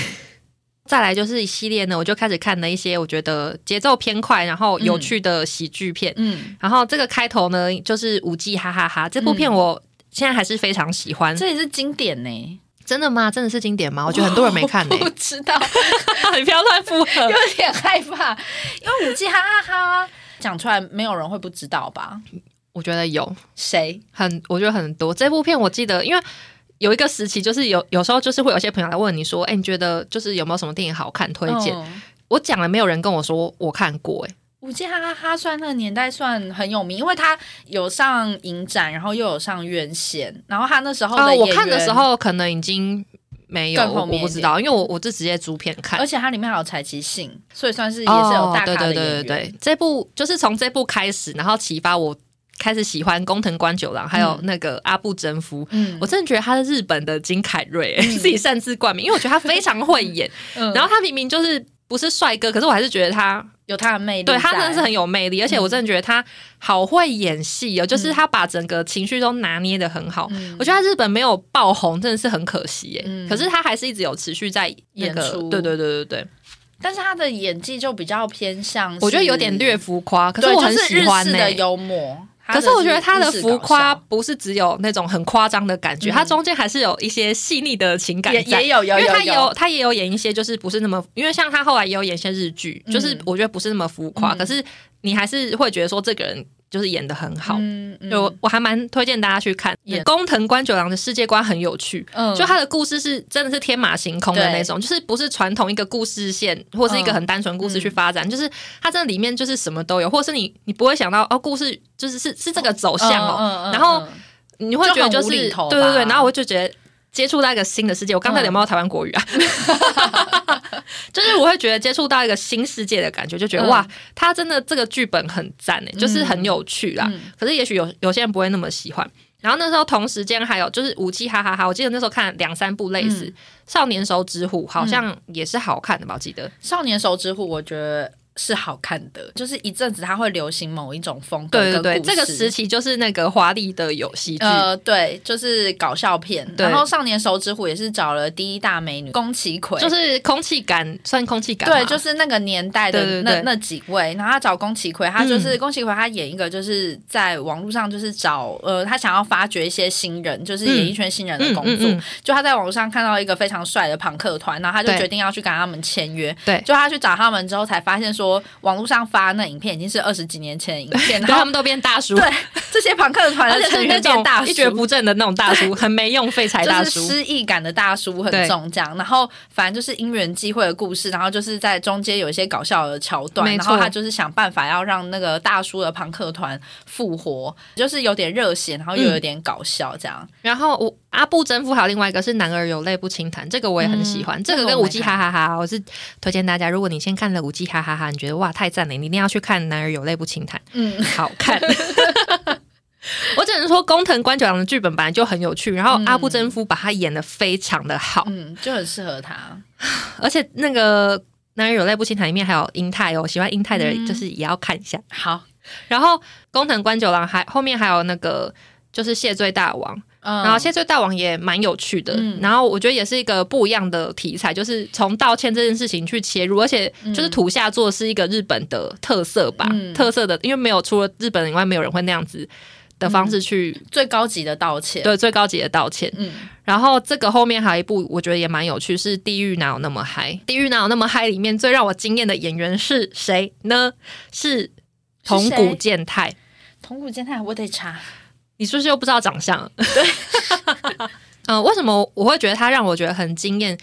再来就是一系列呢，我就开始看了一些我觉得节奏偏快，然后有趣的喜剧片。嗯，然后这个开头呢，就是五 G 哈哈哈，这部片我现在还是非常喜欢。这也是经典呢，真的吗？真的是经典吗？我觉得很多人没看呢。不知道，你不要乱附和，有点害怕。因为五 G 哈哈哈讲出来，没有人会不知道吧？我觉得有谁很，我觉得很多。这部片我记得，因为。有一个时期，就是有有时候就是会有些朋友来问你说：“哎，你觉得就是有没有什么电影好看推荐？”我讲了，没有人跟我说我看过。哎，五 G 哈哈哈算那个年代算很有名，因为他有上影展，然后又有上院线，然后他那时候的我看的时候可能已经没有，我不知道，因为我我是直接租片看，而且它里面还有采集性，所以算是也是有大咖的对对。对，这部就是从这部开始，然后启发我。开始喜欢工藤官九郎，还有那个阿部真夫，嗯，我真的觉得他是日本的金凯瑞，自己擅自冠名，因为我觉得他非常会演。然后他明明就是不是帅哥，可是我还是觉得他有他的魅力，对他真的是很有魅力。而且我真的觉得他好会演戏哦，就是他把整个情绪都拿捏的很好。我觉得他日本没有爆红真的是很可惜耶，可是他还是一直有持续在演出。对对对对对，但是他的演技就比较偏向，我觉得有点略浮夸，可是我很喜欢的幽默。可是我觉得他的浮夸不是只有那种很夸张的感觉，他中间还是有一些细腻的情感也。也有有，因为他有他也有演一些就是不是那么，因为像他后来也有演一些日剧，就是我觉得不是那么浮夸，可是你还是会觉得说这个人。就是演的很好，就我还蛮推荐大家去看。工藤官九郎的世界观很有趣，就他的故事是真的是天马行空的那种，就是不是传统一个故事线或是一个很单纯故事去发展，就是它这里面就是什么都有，或是你你不会想到哦，故事就是是是这个走向哦，然后你会觉得就是对对对，然后我就觉得。接触到一个新的世界，我刚才有没有台湾国语啊？就是我会觉得接触到一个新世界的感觉，就觉得哇，他真的这个剧本很赞诶，就是很有趣啦。可是也许有有些人不会那么喜欢。然后那时候同时间还有就是武器哈哈哈，我记得那时候看两三部类似《少年手指虎》，好像也是好看的吧？我记得《少年手指虎》，我觉得。是好看的，就是一阵子它会流行某一种风格。对对对，这个时期就是那个华丽的游戏剧，呃，对，就是搞笑片。然后少年手指虎也是找了第一大美女宫崎葵，就是空气感，算空气感。对，就是那个年代的那那几位。然后他找宫崎葵，他就是宫崎葵，他演一个就是在网络上就是找呃，他想要发掘一些新人，就是演艺圈新人的工作。就他在网络上看到一个非常帅的朋克团，然后他就决定要去跟他们签约。对，就他去找他们之后，才发现说。说网络上发那影片已经是二十几年前的影片，然后他们都变大叔。对，这些朋克的团，而且是那种一蹶不振的那种大叔，很没用废柴大叔，失意感的大叔很重。这样，然后反正就是因缘际会的故事，然后就是在中间有一些搞笑的桥段，然后他就是想办法要让那个大叔的朋克团复活，就是有点热血，然后又有点搞笑这样。然后我阿布征服还有另外一个是男儿有泪不轻弹，这个我也很喜欢。这个跟五 G 哈哈哈，我是推荐大家，如果你先看了五 G 哈哈哈。你觉得哇太赞了，你一定要去看《男儿有泪不轻弹》。嗯，好看。我只能说，工藤官九郎的剧本本来就很有趣，然后阿布真夫把他演的非常的好，嗯，就很适合他。而且那个《男儿有泪不轻弹》里面还有英泰哦，喜欢英泰的人就是也要看一下。好，然后工藤官九郎还后面还有那个就是谢罪大王。然后谢罪大王也蛮有趣的，嗯然后我觉得也是一个不一样的题材，就是从道歉这件事情去切入，而且就是土下座是一个日本的特色吧，特色的，因为没有除了日本人以外，没有人会那样子的方式去最高级的道歉，对最高级的道歉。嗯，然后这个后面还有一部，我觉得也蛮有趣，是《地狱哪有那么嗨》。《地狱哪有那么嗨》里面最让我惊艳的演员是谁呢？是铜谷健太。铜谷健太，我得查。你是不是又不知道长相？对，嗯，为什么我会觉得他让我觉得很惊艳？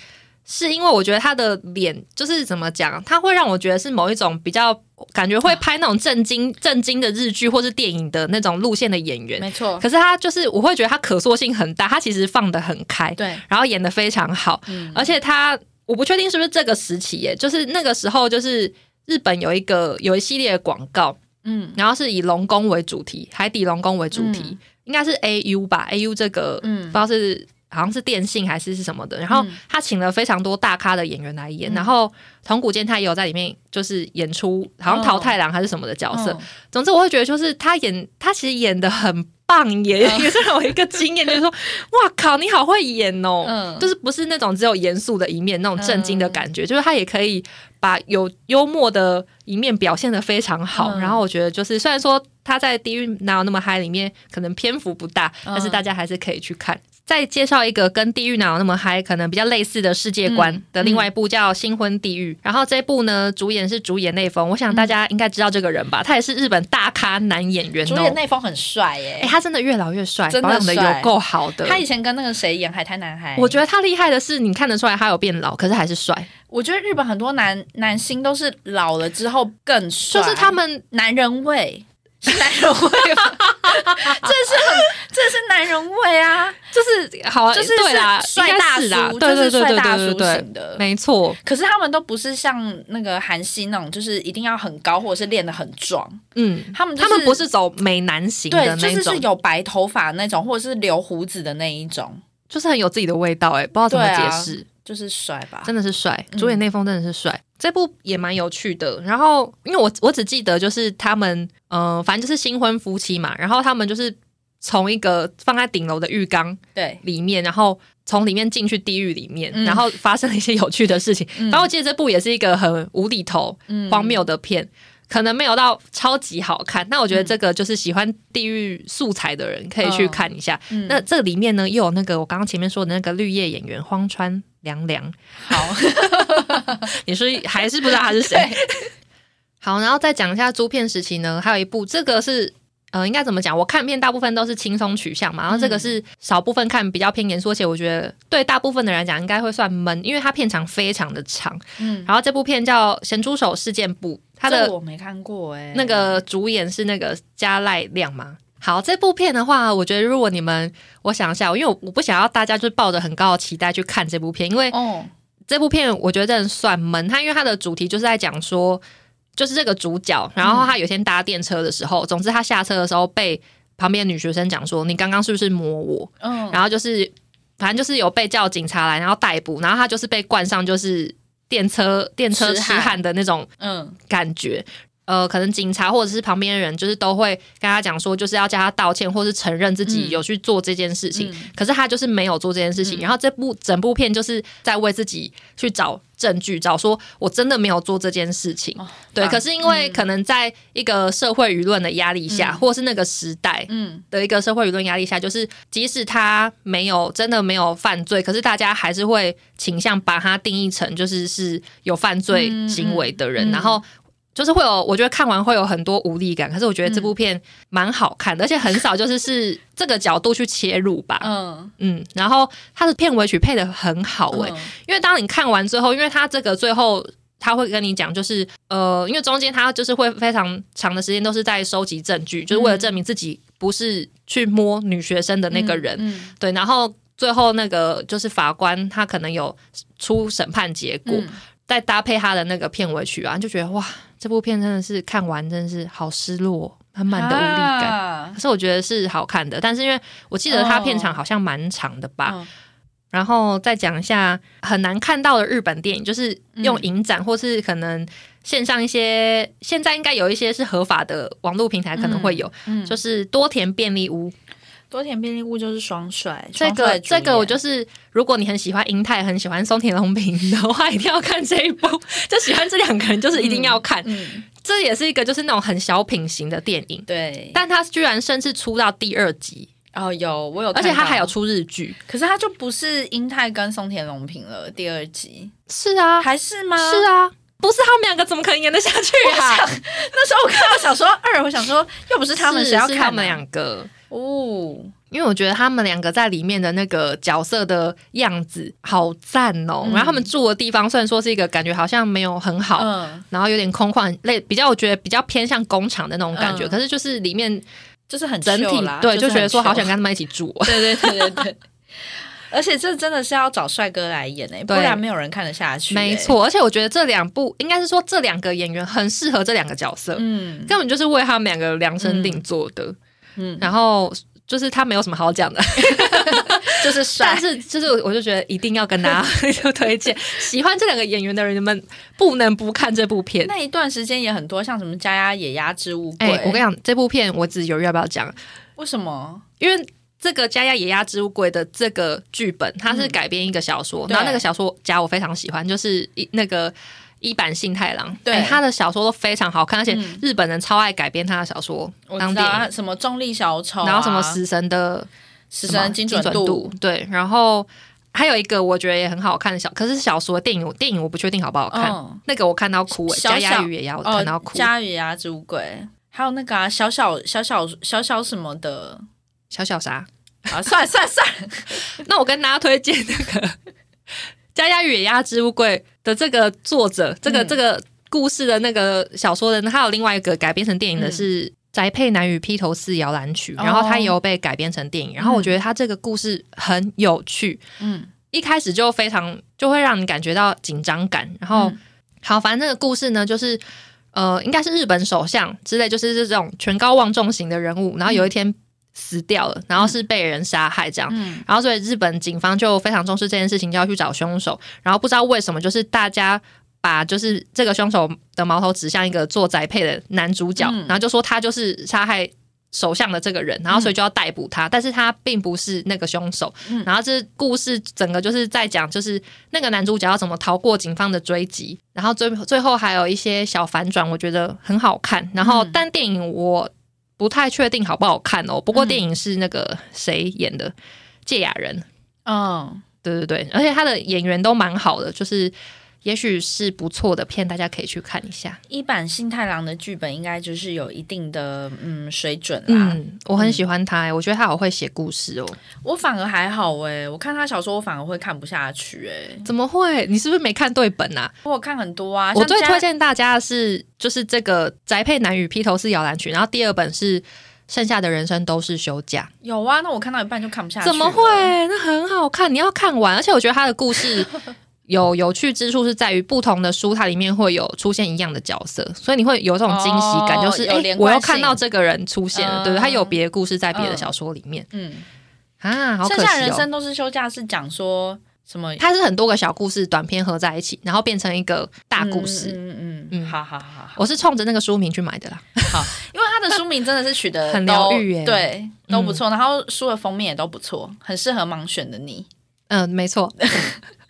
是因为我觉得他的脸就是怎么讲，他会让我觉得是某一种比较感觉会拍那种震惊、震惊的日剧或是电影的那种路线的演员。没错，可是他就是我会觉得他可塑性很大，他其实放的很开，对，然后演的非常好，而且他我不确定是不是这个时期耶，就是那个时候就是日本有一个有一系列的广告。嗯，然后是以龙宫为主题，海底龙宫为主题，应该是 A U 吧，A U 这个，嗯，不知道是好像是电信还是是什么的。然后他请了非常多大咖的演员来演，然后桐谷健太也有在里面，就是演出好像桃太郎还是什么的角色。总之，我会觉得就是他演，他其实演的很。棒演，也是让我一个经验，就是说，哇靠，你好会演哦！嗯，就是不是那种只有严肃的一面，那种震惊的感觉，就是他也可以把有幽默的一面表现的非常好。然后我觉得，就是虽然说他在《地狱哪有那么嗨》里面可能篇幅不大，但是大家还是可以去看。再介绍一个跟《地狱哪有那么嗨》可能比较类似的世界观的另外一部叫《新婚地狱》，然后这部呢主演是主演内丰，我想大家应该知道这个人吧？他也是日本大咖男演员，主演内丰很帅耶，哎，他真的越老越帅，保养的有够好的。他以前跟那个谁演《海滩男孩》，我觉得他厉害的是，你看得出来他有变老，可是还是帅。我觉得日本很多男男星都是老了之后更帅，就是他们男人味。男人味，这是这是男人味啊！就是好，就是对啦，帅大叔，对对对对对对的，没错。可是他们都不是像那个韩星那种，就是一定要很高，或者是练的很壮。嗯，他们他们不是走美男型的那种，就是有白头发那种，或者是留胡子的那一种，就是很有自己的味道。哎，不知道怎么解释。就是帅吧，真的是帅。主演内丰真的是帅，这部也蛮有趣的。然后，因为我我只记得就是他们，嗯，反正就是新婚夫妻嘛。然后他们就是从一个放在顶楼的浴缸对里面，然后从里面进去地狱里面，然后发生了一些有趣的事情。然后我记得这部也是一个很无厘头、荒谬的片。可能没有到超级好看，那我觉得这个就是喜欢地狱素材的人可以去看一下。那这里面呢，又有那个我刚刚前面说的那个绿叶演员荒川凉凉。好，你是还是不知道他是谁？好，然后再讲一下租片时期呢，还有一部，这个是。呃，应该怎么讲？我看片大部分都是轻松取向嘛，然后这个是少部分看比较偏严肃，而且我觉得对大部分的人来讲应该会算闷，因为它片长非常的长。嗯，然后这部片叫《咸猪手事件簿》，它的我没看过哎，那个主演是那个加赖亮吗？好，这部片的话，我觉得如果你们，我想一下，因为我我不想要大家就抱着很高的期待去看这部片，因为这部片我觉得算闷，它因为它的主题就是在讲说，就是这个主角，然后他有天搭电车的时候，总之他下车的时候被旁边女学生讲说：“你刚刚是不是摸我？”嗯，然后就是反正就是有被叫警察来，然后逮捕，然后他就是被冠上就是电车电车痴汉的那种嗯感觉。呃，可能警察或者是旁边的人，就是都会跟他讲说，就是要叫他道歉，或是承认自己有去做这件事情。可是他就是没有做这件事情。然后这部整部片就是在为自己去找证据，找说我真的没有做这件事情。对，可是因为可能在一个社会舆论的压力下，或是那个时代嗯的一个社会舆论压力下，就是即使他没有真的没有犯罪，可是大家还是会倾向把他定义成就是是有犯罪行为的人，然后。就是会有，我觉得看完会有很多无力感。可是我觉得这部片蛮好看的，而且很少就是是这个角度去切入吧。嗯嗯，然后它的片尾曲配的很好诶，因为当你看完之后，因为它这个最后他会跟你讲，就是呃，因为中间他就是会非常长的时间都是在收集证据，就是为了证明自己不是去摸女学生的那个人。对，然后最后那个就是法官他可能有出审判结果，再搭配他的那个片尾曲啊，就觉得哇。这部片真的是看完真的是好失落，满满的无力感。可是我觉得是好看的，但是因为我记得他片场好像蛮长的吧。然后再讲一下很难看到的日本电影，就是用影展或是可能线上一些，现在应该有一些是合法的网络平台可能会有，就是多田便利屋。多田便利屋就是双帅，这个这个我就是，如果你很喜欢英泰，很喜欢松田龙平的话，一定要看这一部。就喜欢这两个人，就是一定要看。嗯，这也是一个就是那种很小品型的电影。对，但他居然甚至出到第二集哦，有我有，而且他还有出日剧，可是他就不是英泰跟松田龙平了。第二集是啊，还是吗？是啊，不是他们两个怎么可能演得下去啊？那时候我看到小说二，我想说又不是他们，谁要看他们两个？哦，因为我觉得他们两个在里面的那个角色的样子好赞哦。然后他们住的地方虽然说是一个感觉好像没有很好，然后有点空旷，类比较我觉得比较偏向工厂的那种感觉。可是就是里面就是很整体，对，就觉得说好想跟他们一起住。对对对对对。而且这真的是要找帅哥来演诶，不然没有人看得下去。没错，而且我觉得这两部应该是说这两个演员很适合这两个角色，嗯，根本就是为他们两个量身定做的。嗯，然后就是他没有什么好讲的，就是帅，但是就是我就觉得一定要跟大家 就推荐，喜欢这两个演员的人们不能不看这部片。那一段时间也很多，像什么《家鸭野鸭之物柜》。我跟你讲，这部片我只犹豫要不要讲。为什么？因为这个《家鸭野鸭之物柜》的这个剧本，它是改编一个小说，然后那个小说家我非常喜欢，就是一那个。一版信太郎，对。他的小说都非常好看，而且日本人超爱改编他的小说。当地什么重力小丑，然后什么死神的死神精准度，对，然后还有一个我觉得也很好看的小，可是小说电影电影我不确定好不好看。那个我看到哭，小鸭鱼也要看到哭，家鱼鸭之乌龟，还有那个啊小小小小小小什么的，小小啥？啊？算了算了算。了，那我跟大家推荐那个。《家家野鸭之乌龟》的这个作者，这个这个故事的那个小说的，还有另外一个改编成电影的是《宅配男与披头四摇篮曲》，然后它也有被改编成电影。然后我觉得它这个故事很有趣，嗯，一开始就非常就会让你感觉到紧张感。然后好，反正这个故事呢，就是呃，应该是日本首相之类，就是这种权高望重型的人物。然后有一天。死掉了，然后是被人杀害这样，然后所以日本警方就非常重视这件事情，就要去找凶手。然后不知道为什么，就是大家把就是这个凶手的矛头指向一个做宅配的男主角，然后就说他就是杀害首相的这个人，然后所以就要逮捕他，但是他并不是那个凶手。然后这故事整个就是在讲，就是那个男主角要怎么逃过警方的追击，然后最最后还有一些小反转，我觉得很好看。然后但电影我。不太确定好不好看哦，不过电影是那个谁演的，芥雅人。嗯，对对对，而且他的演员都蛮好的，就是。也许是不错的片，大家可以去看一下。一版新太郎的剧本应该就是有一定的嗯水准啦。嗯，我很喜欢他，我觉得他好会写故事哦。我反而还好哎，我看他小说我反而会看不下去哎。怎么会？你是不是没看对本啊？我看很多啊。我最推荐大家的是就是这个宅配男与披头士摇篮曲，然后第二本是剩下的人生都是休假。有啊，那我看到一半就看不下去。怎么会？那很好看，你要看完。而且我觉得他的故事。有有趣之处是在于不同的书，它里面会有出现一样的角色，所以你会有这种惊喜感，就是哎，我又看到这个人出现了，对对，他有别的故事在别的小说里面，嗯啊，好可惜哦。剩下人生都是休假，是讲说什么？它是很多个小故事短篇合在一起，然后变成一个大故事。嗯嗯嗯，好好好，我是冲着那个书名去买的啦。好，因为它的书名真的是取得 很疗愈，对，都不错。然后书的封面也都不错，很适合盲选的你。嗯，没错。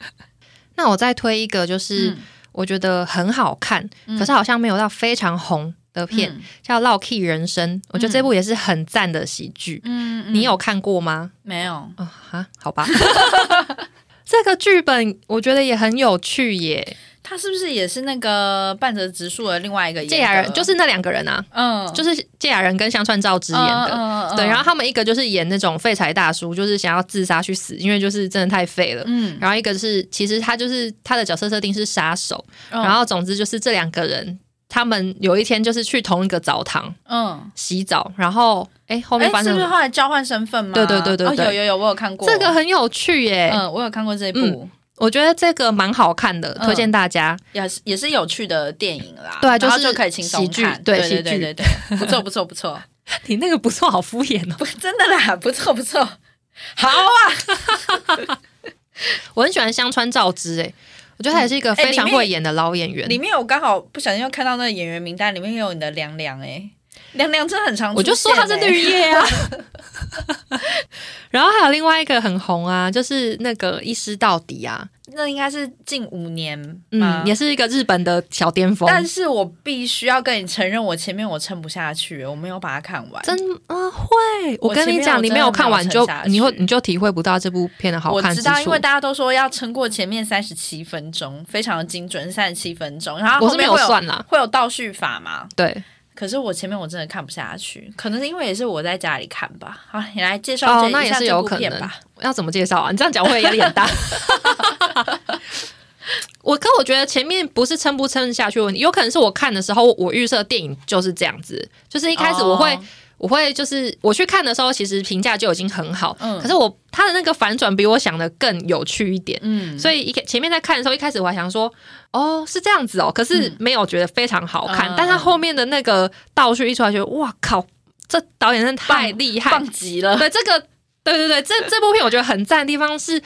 那我再推一个，就是我觉得很好看，可是好像没有到非常红的片，叫《老 Key 人生》。我觉得这部也是很赞的喜剧。嗯，你有看过吗？没有啊？哈，好吧。这个剧本我觉得也很有趣耶。他是不是也是那个半泽直树的另外一个芥雅人？就是那两个人啊，嗯，就是芥雅人跟香川照之演的，对。然后他们一个就是演那种废柴大叔，就是想要自杀去死，因为就是真的太废了，嗯。然后一个是其实他就是他的角色设定是杀手，然后总之就是这两个人，他们有一天就是去同一个澡堂，嗯，洗澡，然后哎后面发生是不是后来交换身份吗？对对对对对，有有有，我有看过，这个很有趣耶，嗯，我有看过这一部。我觉得这个蛮好看的，推荐大家，也是也是有趣的电影啦。对，就是就可以轻松看，对对对对对，不错不错不错。你那个不错，好敷衍哦。不，真的啦，不错不错，好啊。我很喜欢香川照之，哎，我觉得他也是一个非常会演的老演员。里面我刚好不小心又看到那个演员名单，里面有你的凉凉，哎，凉凉真的很长，我就说它是绿叶啊。然后还有另外一个很红啊，就是那个一师到底啊，那应该是近五年嗯，也是一个日本的小巅峰。但是我必须要跟你承认，我前面我撑不下去，我没有把它看完。真啊会，我跟你讲，你没有看完就你会你就体会不到这部片的好看。我知道，因为大家都说要撑过前面三十七分钟，非常的精准，三十七分钟。然后我是没有算啦，会有倒叙法吗？对。可是我前面我真的看不下去，可能是因为也是我在家里看吧。好，你来介绍这一下这部片吧。要怎么介绍啊？你这样讲会压力很大。我可我觉得前面不是撑不撑下去问题，有可能是我看的时候，我预设电影就是这样子，就是一开始我会。我会就是我去看的时候，其实评价就已经很好，嗯，可是我他的那个反转比我想的更有趣一点，嗯，所以一前面在看的时候，一开始我还想说，哦，是这样子哦，可是没有觉得非常好看，但他后面的那个倒叙一出来，觉得哇靠，这导演真的太厉害，棒极了。对这个，对对对，这这部片我觉得很赞的地方是，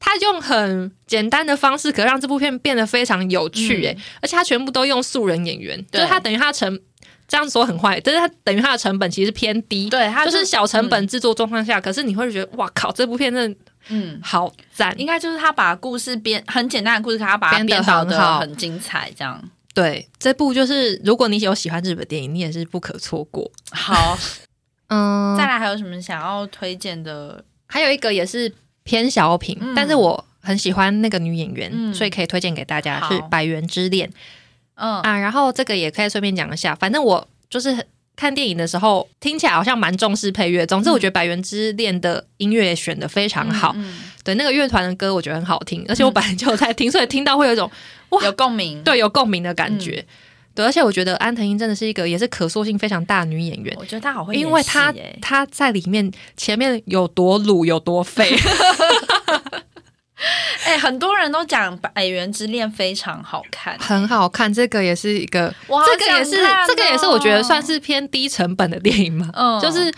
他用很简单的方式，可让这部片变得非常有趣，哎，而且他全部都用素人演员，就是他等于他成。这样说很坏，但是它等于它的成本其实偏低，对，它就是小成本制作状况下，可是你会觉得哇靠，这部片真的嗯好赞，应该就是他把故事编很简单的故事，他把它编导的很精彩，这样。对这部就是如果你有喜欢日本电影，你也是不可错过。好，嗯，再来还有什么想要推荐的？还有一个也是偏小品，但是我很喜欢那个女演员，所以可以推荐给大家是《百元之恋》。嗯啊，然后这个也可以顺便讲一下，反正我就是看电影的时候听起来好像蛮重视配乐。总之，我觉得《百元之恋》的音乐选的非常好，对那个乐团的歌我觉得很好听，而且我本来就在听，所以听到会有一种 哇有共鸣，对有共鸣的感觉。对，而且我觉得安藤英真的是一个也是可塑性非常大的女演员。我觉得她好会，因为她她在里面前面有多鲁有多废。哎，很多人都讲《百元之恋》非常好看，很好看。这个也是一个，这个也是，这个也是，我觉得算是偏低成本的电影嘛，嗯，就是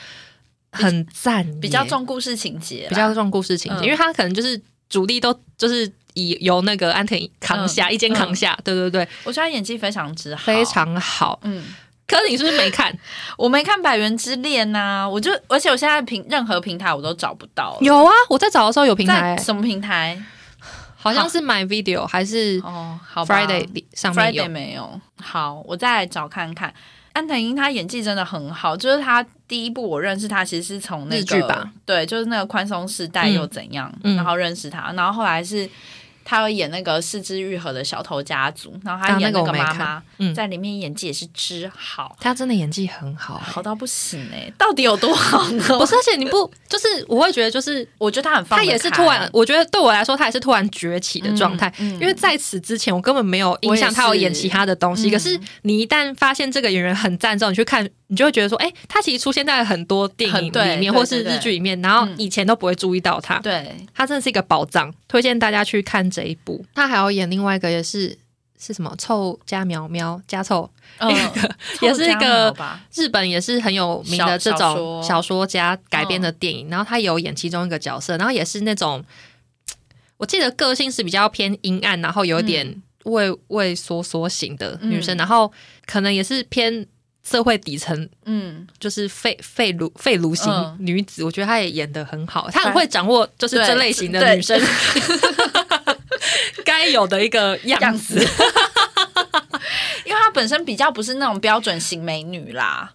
很赞，比较重故事情节，比较重故事情节，因为他可能就是主力都就是以由那个安藤扛下，一肩扛下，对对对，我觉得他演技非常之好，非常好，嗯。可是你是不是没看？我没看《百元之恋》呐，我就而且我现在平任何平台我都找不到。有啊，我在找的时候有平台，什么平台？好像是 My Video 还是哦，好 Friday 上面有没有？好，我再找看看。安藤英她演技真的很好，就是她第一部我认识她其实是从那个对，就是那个宽松时代又怎样，然后认识她，然后后来是。他有演那个四肢愈合的小偷家族，然后他演那个妈妈，在里面演技也是之好。他真的演技很好，好到不行哎！到底有多好呢？不是，而且你不就是我会觉得，就是我觉得他很，他也是突然，我觉得对我来说，他也是突然崛起的状态。因为在此之前，我根本没有印象他有演其他的东西。可是你一旦发现这个演员很赞之后，你去看你就会觉得说，哎，他其实出现在很多电影里面，或是日剧里面，然后以前都不会注意到他。对，他真的是一个宝藏，推荐大家去看这一部。他还要演另外一个，也是是什么臭加苗苗加臭，也是一个日本也是很有名的这种小说家改编的电影。然后他有演其中一个角色，然后也是那种，我记得个性是比较偏阴暗，然后有点畏畏缩缩型的女生，然后可能也是偏。社会底层，嗯，就是废废炉废炉型女子，我觉得她也演的很好，她很会掌握就是这类型的女生 该有的一个样子，因为她本身比较不是那种标准型美女啦，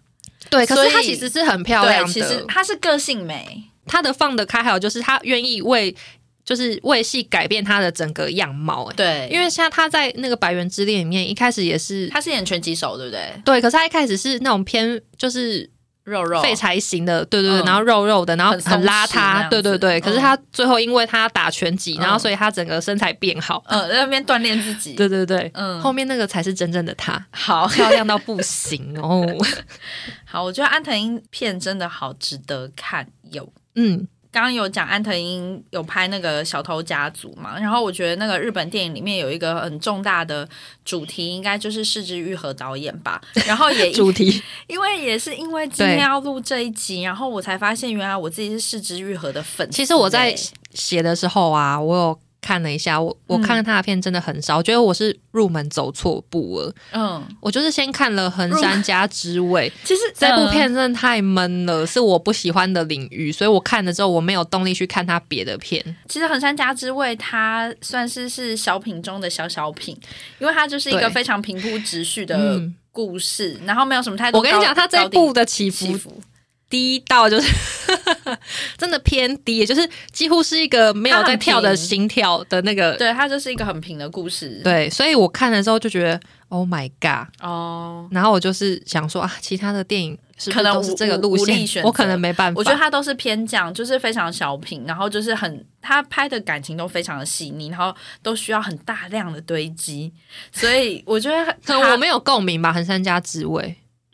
对，可是她其实是很漂亮的，其实她是个性美，她的放得开，还有就是她愿意为。就是为戏改变他的整个样貌，对，因为像他在那个《百元之恋》里面，一开始也是他是演拳击手，对不对？对，可是他一开始是那种偏就是肉肉。废柴型的，对对对，然后肉肉的，然后很邋遢，对对对。可是他最后因为他打拳击，然后所以他整个身材变好，嗯，在那边锻炼自己，对对对，嗯，后面那个才是真正的他，好。漂亮到不行哦。好，我觉得安藤英片真的好值得看，有。嗯。刚刚有讲安藤英有拍那个小偷家族嘛，然后我觉得那个日本电影里面有一个很重大的主题，应该就是市之愈和导演吧。然后也主题，因为也是因为今天要录这一集，然后我才发现原来我自己是市之愈和的粉。其实我在写的时候啊，我有。看了一下，我我看他的片真的很少，我觉得我是入门走错步了。嗯，我就是先看了《横山家之味》，其实这部片真的太闷了，是我不喜欢的领域，所以我看了之后我没有动力去看他别的片。其实《横山家之味》它算是是小品中的小小品，因为它就是一个非常平铺直叙的故事，然后没有什么太多。我跟你讲，它这部的起伏。低到就是 真的偏低，就是几乎是一个没有在跳的心跳的那个。对，它就是一个很平的故事。对，所以我看了之后就觉得，Oh my god！哦，然后我就是想说啊，其他的电影是可能都是这个路线，我可能没办法。我觉得它都是偏讲，就是非常小品，然后就是很他拍的感情都非常的细腻，然后都需要很大量的堆积，所以我觉得 可能我没有共鸣吧，《横山家之味》。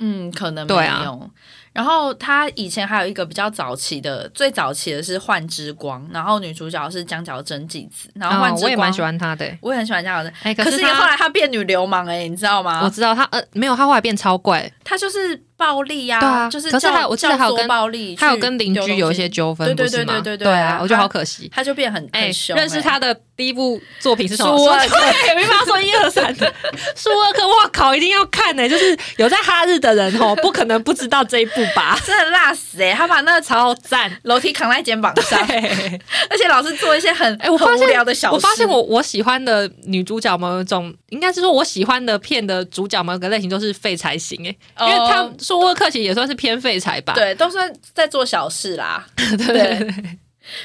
嗯，可能没有。然后他以前还有一个比较早期的，最早期的是《幻之光》，然后女主角是江角真纪子。然后《幻之光》我也蛮喜欢她的，我也很喜欢江角真。哎，可是后来她变女流氓哎，你知道吗？我知道她呃，没有，她后来变超怪。她就是暴力呀，对啊，就是可是还我记得还有跟暴力，还有跟邻居有一些纠纷，对对对对对啊，我觉得好可惜。他就变很很凶。认识他的第一部作品是什么？对，没办法说一二三。舒二克，哇靠，一定要看呢！就是有在哈日的人哦，不可能不知道这一部吧？真的辣死哎！他把那个超赞楼梯扛在肩膀上，而且老是做一些很哎，我发现无聊的小事。我发现我我喜欢的女主角某种，应该是说我喜欢的片的主角某个类型都是废柴型哎，因为他舒沃克其实也算是偏废柴吧？对，都算在做小事啦。对，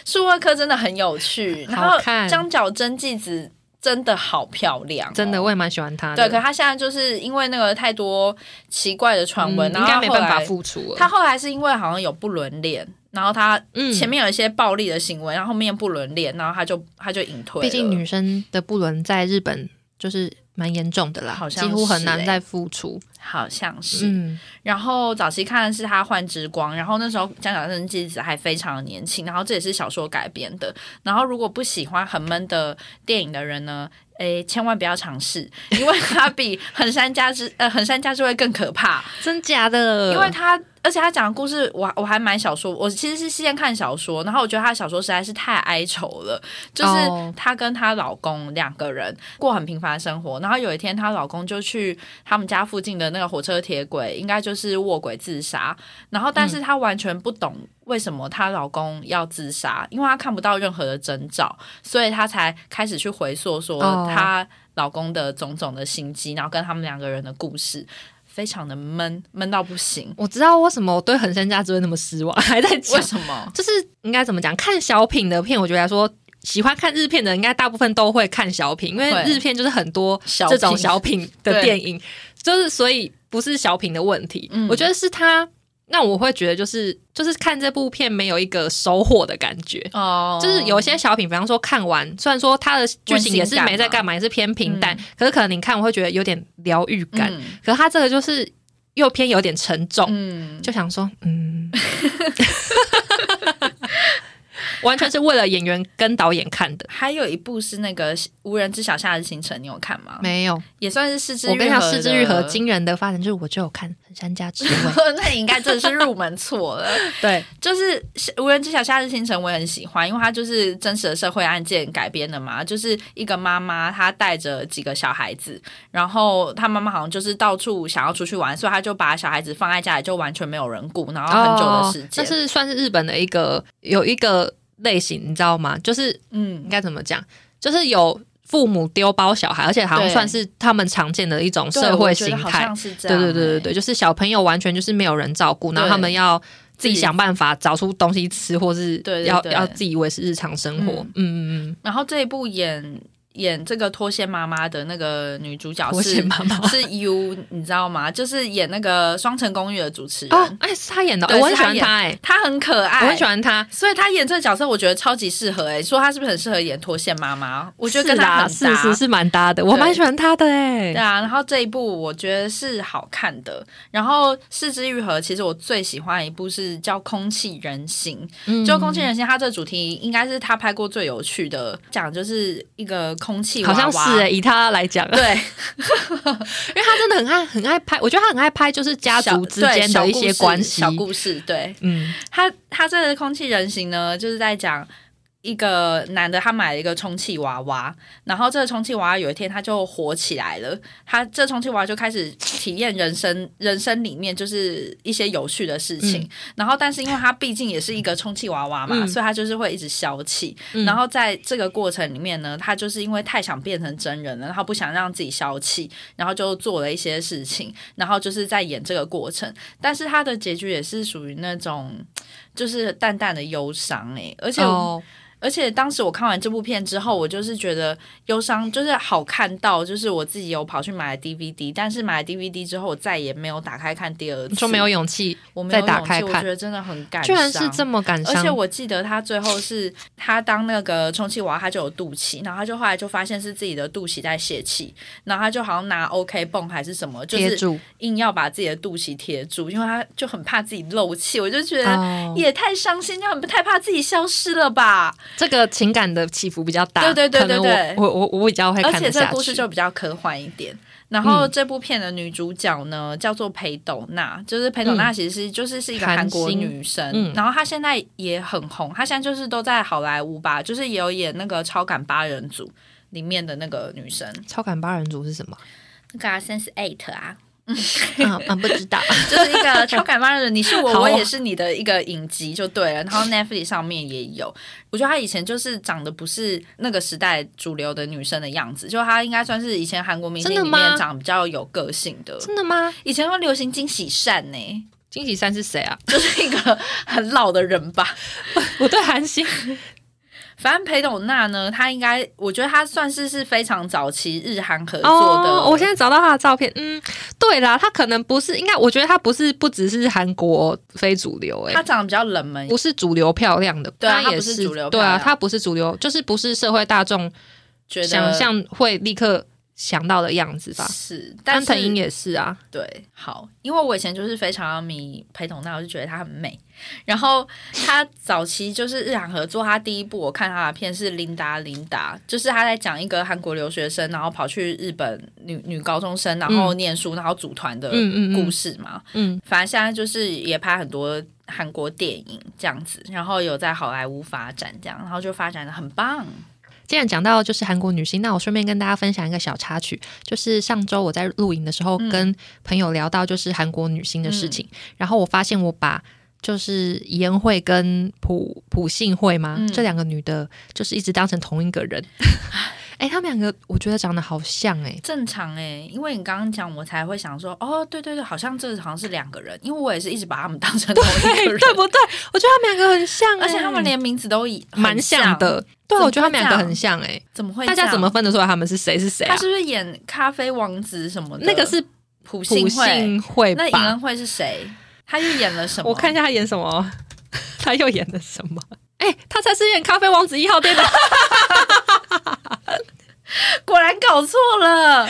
舒沃克真的很有趣，然后江角真纪子。真的好漂亮，真的我也蛮喜欢她。对，可她现在就是因为那个太多奇怪的传闻，应该没办法复出了。她后来是因为好像有不伦恋，然后她前面有一些暴力的行为，然后后面不伦恋，然后她就她就隐退。毕竟女生的不伦在日本就是蛮严重的啦，好像几乎很难再复出。好像是，然后早期看的是他换之光，然后那时候江小生纪子还非常的年轻，然后这也是小说改编的。然后如果不喜欢很闷的电影的人呢，诶，千万不要尝试，因为它比横山家之 呃横山家之会更可怕，真假的？因为它。而且他讲的故事，我我还买小说，我其实是先看小说，然后我觉得他的小说实在是太哀愁了。就是她跟她老公两个人过很平凡的生活，然后有一天她老公就去他们家附近的那个火车铁轨，应该就是卧轨自杀。然后，但是她完全不懂为什么她老公要自杀，因为她看不到任何的征兆，所以她才开始去回溯说她老公的种种的心机，然后跟他们两个人的故事。非常的闷，闷到不行。我知道为什么我对恒山家之会那么失望，还在讲为什么？就是应该怎么讲？看小品的片，我觉得来说，喜欢看日片的，应该大部分都会看小品，因为日片就是很多这种小品的电影，就是所以不是小品的问题。我觉得是他。那我会觉得就是就是看这部片没有一个收获的感觉哦，就是有些小品，比方说看完，虽然说它的剧情也是没在干嘛，也是偏平淡，可是可能你看我会觉得有点疗愈感。可是它这个就是又偏有点沉重，嗯，就想说，嗯。完全是为了演员跟导演看的。还有一部是那个《无人知晓夏日行程》，你有看吗？没有，也算是四之。我跟你讲，四之愈合惊人的发展，就是我就有看《山家之味》，那你应该真的是入门错了。对，就是《无人知晓夏日清晨》，我也很喜欢，因为它就是真实的社会案件改编的嘛。就是一个妈妈，她带着几个小孩子，然后她妈妈好像就是到处想要出去玩，所以她就把小孩子放在家里，就完全没有人顾，然后很久的时间。这是算是日本的一个有一个。类型你知道吗？就是嗯，应该怎么讲？就是有父母丢包小孩，而且好像算是他们常见的一种社会形态。对对对对对，就是小朋友完全就是没有人照顾，然后他们要自己想办法找出东西吃，或是要要自以为是日常生活。嗯嗯嗯。然后这一部演。演这个脱线妈妈的那个女主角是妈妈是 U，你知道吗？就是演那个《双城公寓》的主持人。哦，哎，是她演的，我很喜欢她，哎，她很可爱，我很喜欢她，所以她演这个角色，我觉得超级适合。哎，说她是不是很适合演脱线妈妈？我觉得跟她很搭，是是蛮搭的，我蛮喜欢她的，哎，对啊。然后这一部我觉得是好看的。然后《四肢愈合》其实我最喜欢一部是叫《空气人形》，就《空气人形》，它这个主题应该是他拍过最有趣的，讲就是一个空气娃娃。是以他来讲，对，因为他真的很爱很爱拍，我觉得他很爱拍，就是家族之间的一些关系、小故事。对，嗯，他他这个空气人形呢，就是在讲。一个男的，他买了一个充气娃娃，然后这个充气娃娃有一天他就火起来了，他这充气娃娃就开始体验人生，人生里面就是一些有趣的事情。然后，但是因为他毕竟也是一个充气娃娃嘛，所以他就是会一直消气。然后在这个过程里面呢，他就是因为太想变成真人了，然后不想让自己消气，然后就做了一些事情，然后就是在演这个过程。但是他的结局也是属于那种就是淡淡的忧伤哎，而且。而且当时我看完这部片之后，我就是觉得忧伤，就是好看到，就是我自己有跑去买了 DVD，但是买了 DVD 之后，我再也没有打开看第二次。就没有勇气，我没有打开看，我觉得真的很感伤。居然是这么感伤，而且我记得他最后是他当那个充气娃，他就有肚脐，然后他就后来就发现是自己的肚脐在泄气，然后他就好像拿 OK 泵还是什么，就是硬要把自己的肚脐贴住，因为他就很怕自己漏气。我就觉得也太伤心，就很太怕自己消失了吧。这个情感的起伏比较大，对对对对对，我我我比较会看而且这个故事就比较科幻一点。然后这部片的女主角呢叫做裴斗娜，就是裴斗娜其实是就是是一个韩国女生，然后她现在也很红，她现在就是都在好莱坞吧，就是也有演那个《超感八人组》里面的那个女生。超感八人组是什么？那个 Sense Eight 啊。嗯嗯，不知道，就是一个 超感冒的，你是我，我也是你的一个影集就对了。然后 Netflix 上面也有，我觉得她以前就是长得不是那个时代主流的女生的样子，就她应该算是以前韩国明星里面长比较有个性的。真的吗？以前会流行金喜善呢？金喜善是谁啊？就是一个很老的人吧？我对韩星。反正裴斗娜呢，她应该，我觉得她算是是非常早期日韩合作的。我现在找到她的照片，嗯，对啦，她可能不是，应该我觉得她不是，不只是韩国非主流，哎，她长得比较冷门，不是主流漂亮的，对，她也是主流，对啊，她不是主流，就是不是社会大众想象会立刻。想到的样子吧，是安藤英也是啊，对，好，因为我以前就是非常迷裴斗娜，我就觉得她很美。然后他早期就是日韩合作，他第一部我看他的片是《琳达琳达》，就是他在讲一个韩国留学生，然后跑去日本女女高中生，然后念书，然后组团的故事嘛。嗯，反正现在就是也拍很多韩国电影这样子，然后有在好莱坞发展这样，然后就发展的很棒。既然讲到就是韩国女星，那我顺便跟大家分享一个小插曲，就是上周我在录影的时候跟朋友聊到就是韩国女星的事情，然后我发现我把就是李恩惠跟朴朴信惠嘛这两个女的，就是一直当成同一个人。哎，他们两个我觉得长得好像哎，正常哎，因为你刚刚讲，我才会想说，哦，对对对，好像这好像是两个人，因为我也是一直把他们当成同一个人，对不对？我觉得他们两个很像，而且他们连名字都以蛮像的。对，我觉得他们两个很像哎，怎么会？大家怎么分得出来他们是谁是谁啊？他是不是演咖啡王子什么的？那个是朴信惠，那尹恩惠是谁？他又演了什么？我看一下他演什么，他又演了什么？哎，他才是演咖啡王子一号店的。果然搞错了，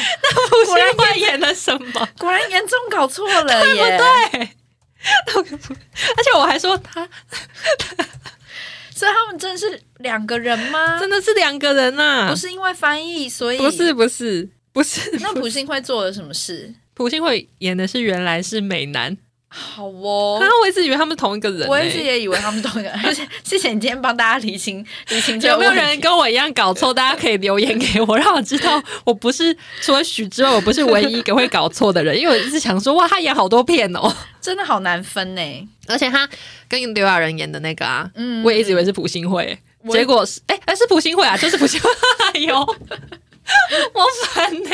果然他演了什么？果然严重搞错了耶！对，而且我还说他，所以他们真的是两个人吗？真的是两个人呐！不是因为翻译，所以不是不是不是。那朴信惠做了什么事？朴信惠演的是原来是美男。好哦，我一直以为他们同一个人，我一直也以为他们同一个人。谢谢你今天帮大家理清理清。有没有人跟我一样搞错？大家可以留言给我，让我知道我不是除了许之外，我不是唯一一个会搞错的人。因为我一直想说，哇，他演好多片哦，真的好难分呢。而且他跟刘亚仁演的那个啊，嗯，我也一直以为是朴信惠，结果是哎，哎是朴信惠啊，就是朴信惠，哎呦。我烦呢，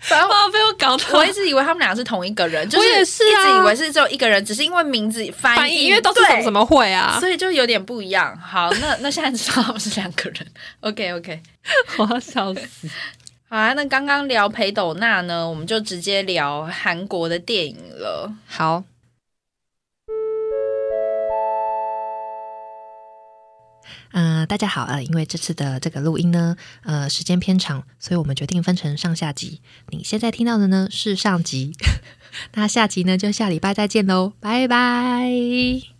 反正被我搞到，我一直以为他们俩是同一个人，我也是一直以为是只有一个人，只是因为名字翻译，因为都是什么会啊，所以就有点不一样。好，那那现在知道他们是两个人。OK OK，我要笑死。好啊，那刚刚聊裴斗娜呢，我们就直接聊韩国的电影了。好。嗯，大家好呃，因为这次的这个录音呢，呃，时间偏长，所以我们决定分成上下集。你现在听到的呢是上集，那下集呢就下礼拜再见喽，拜拜。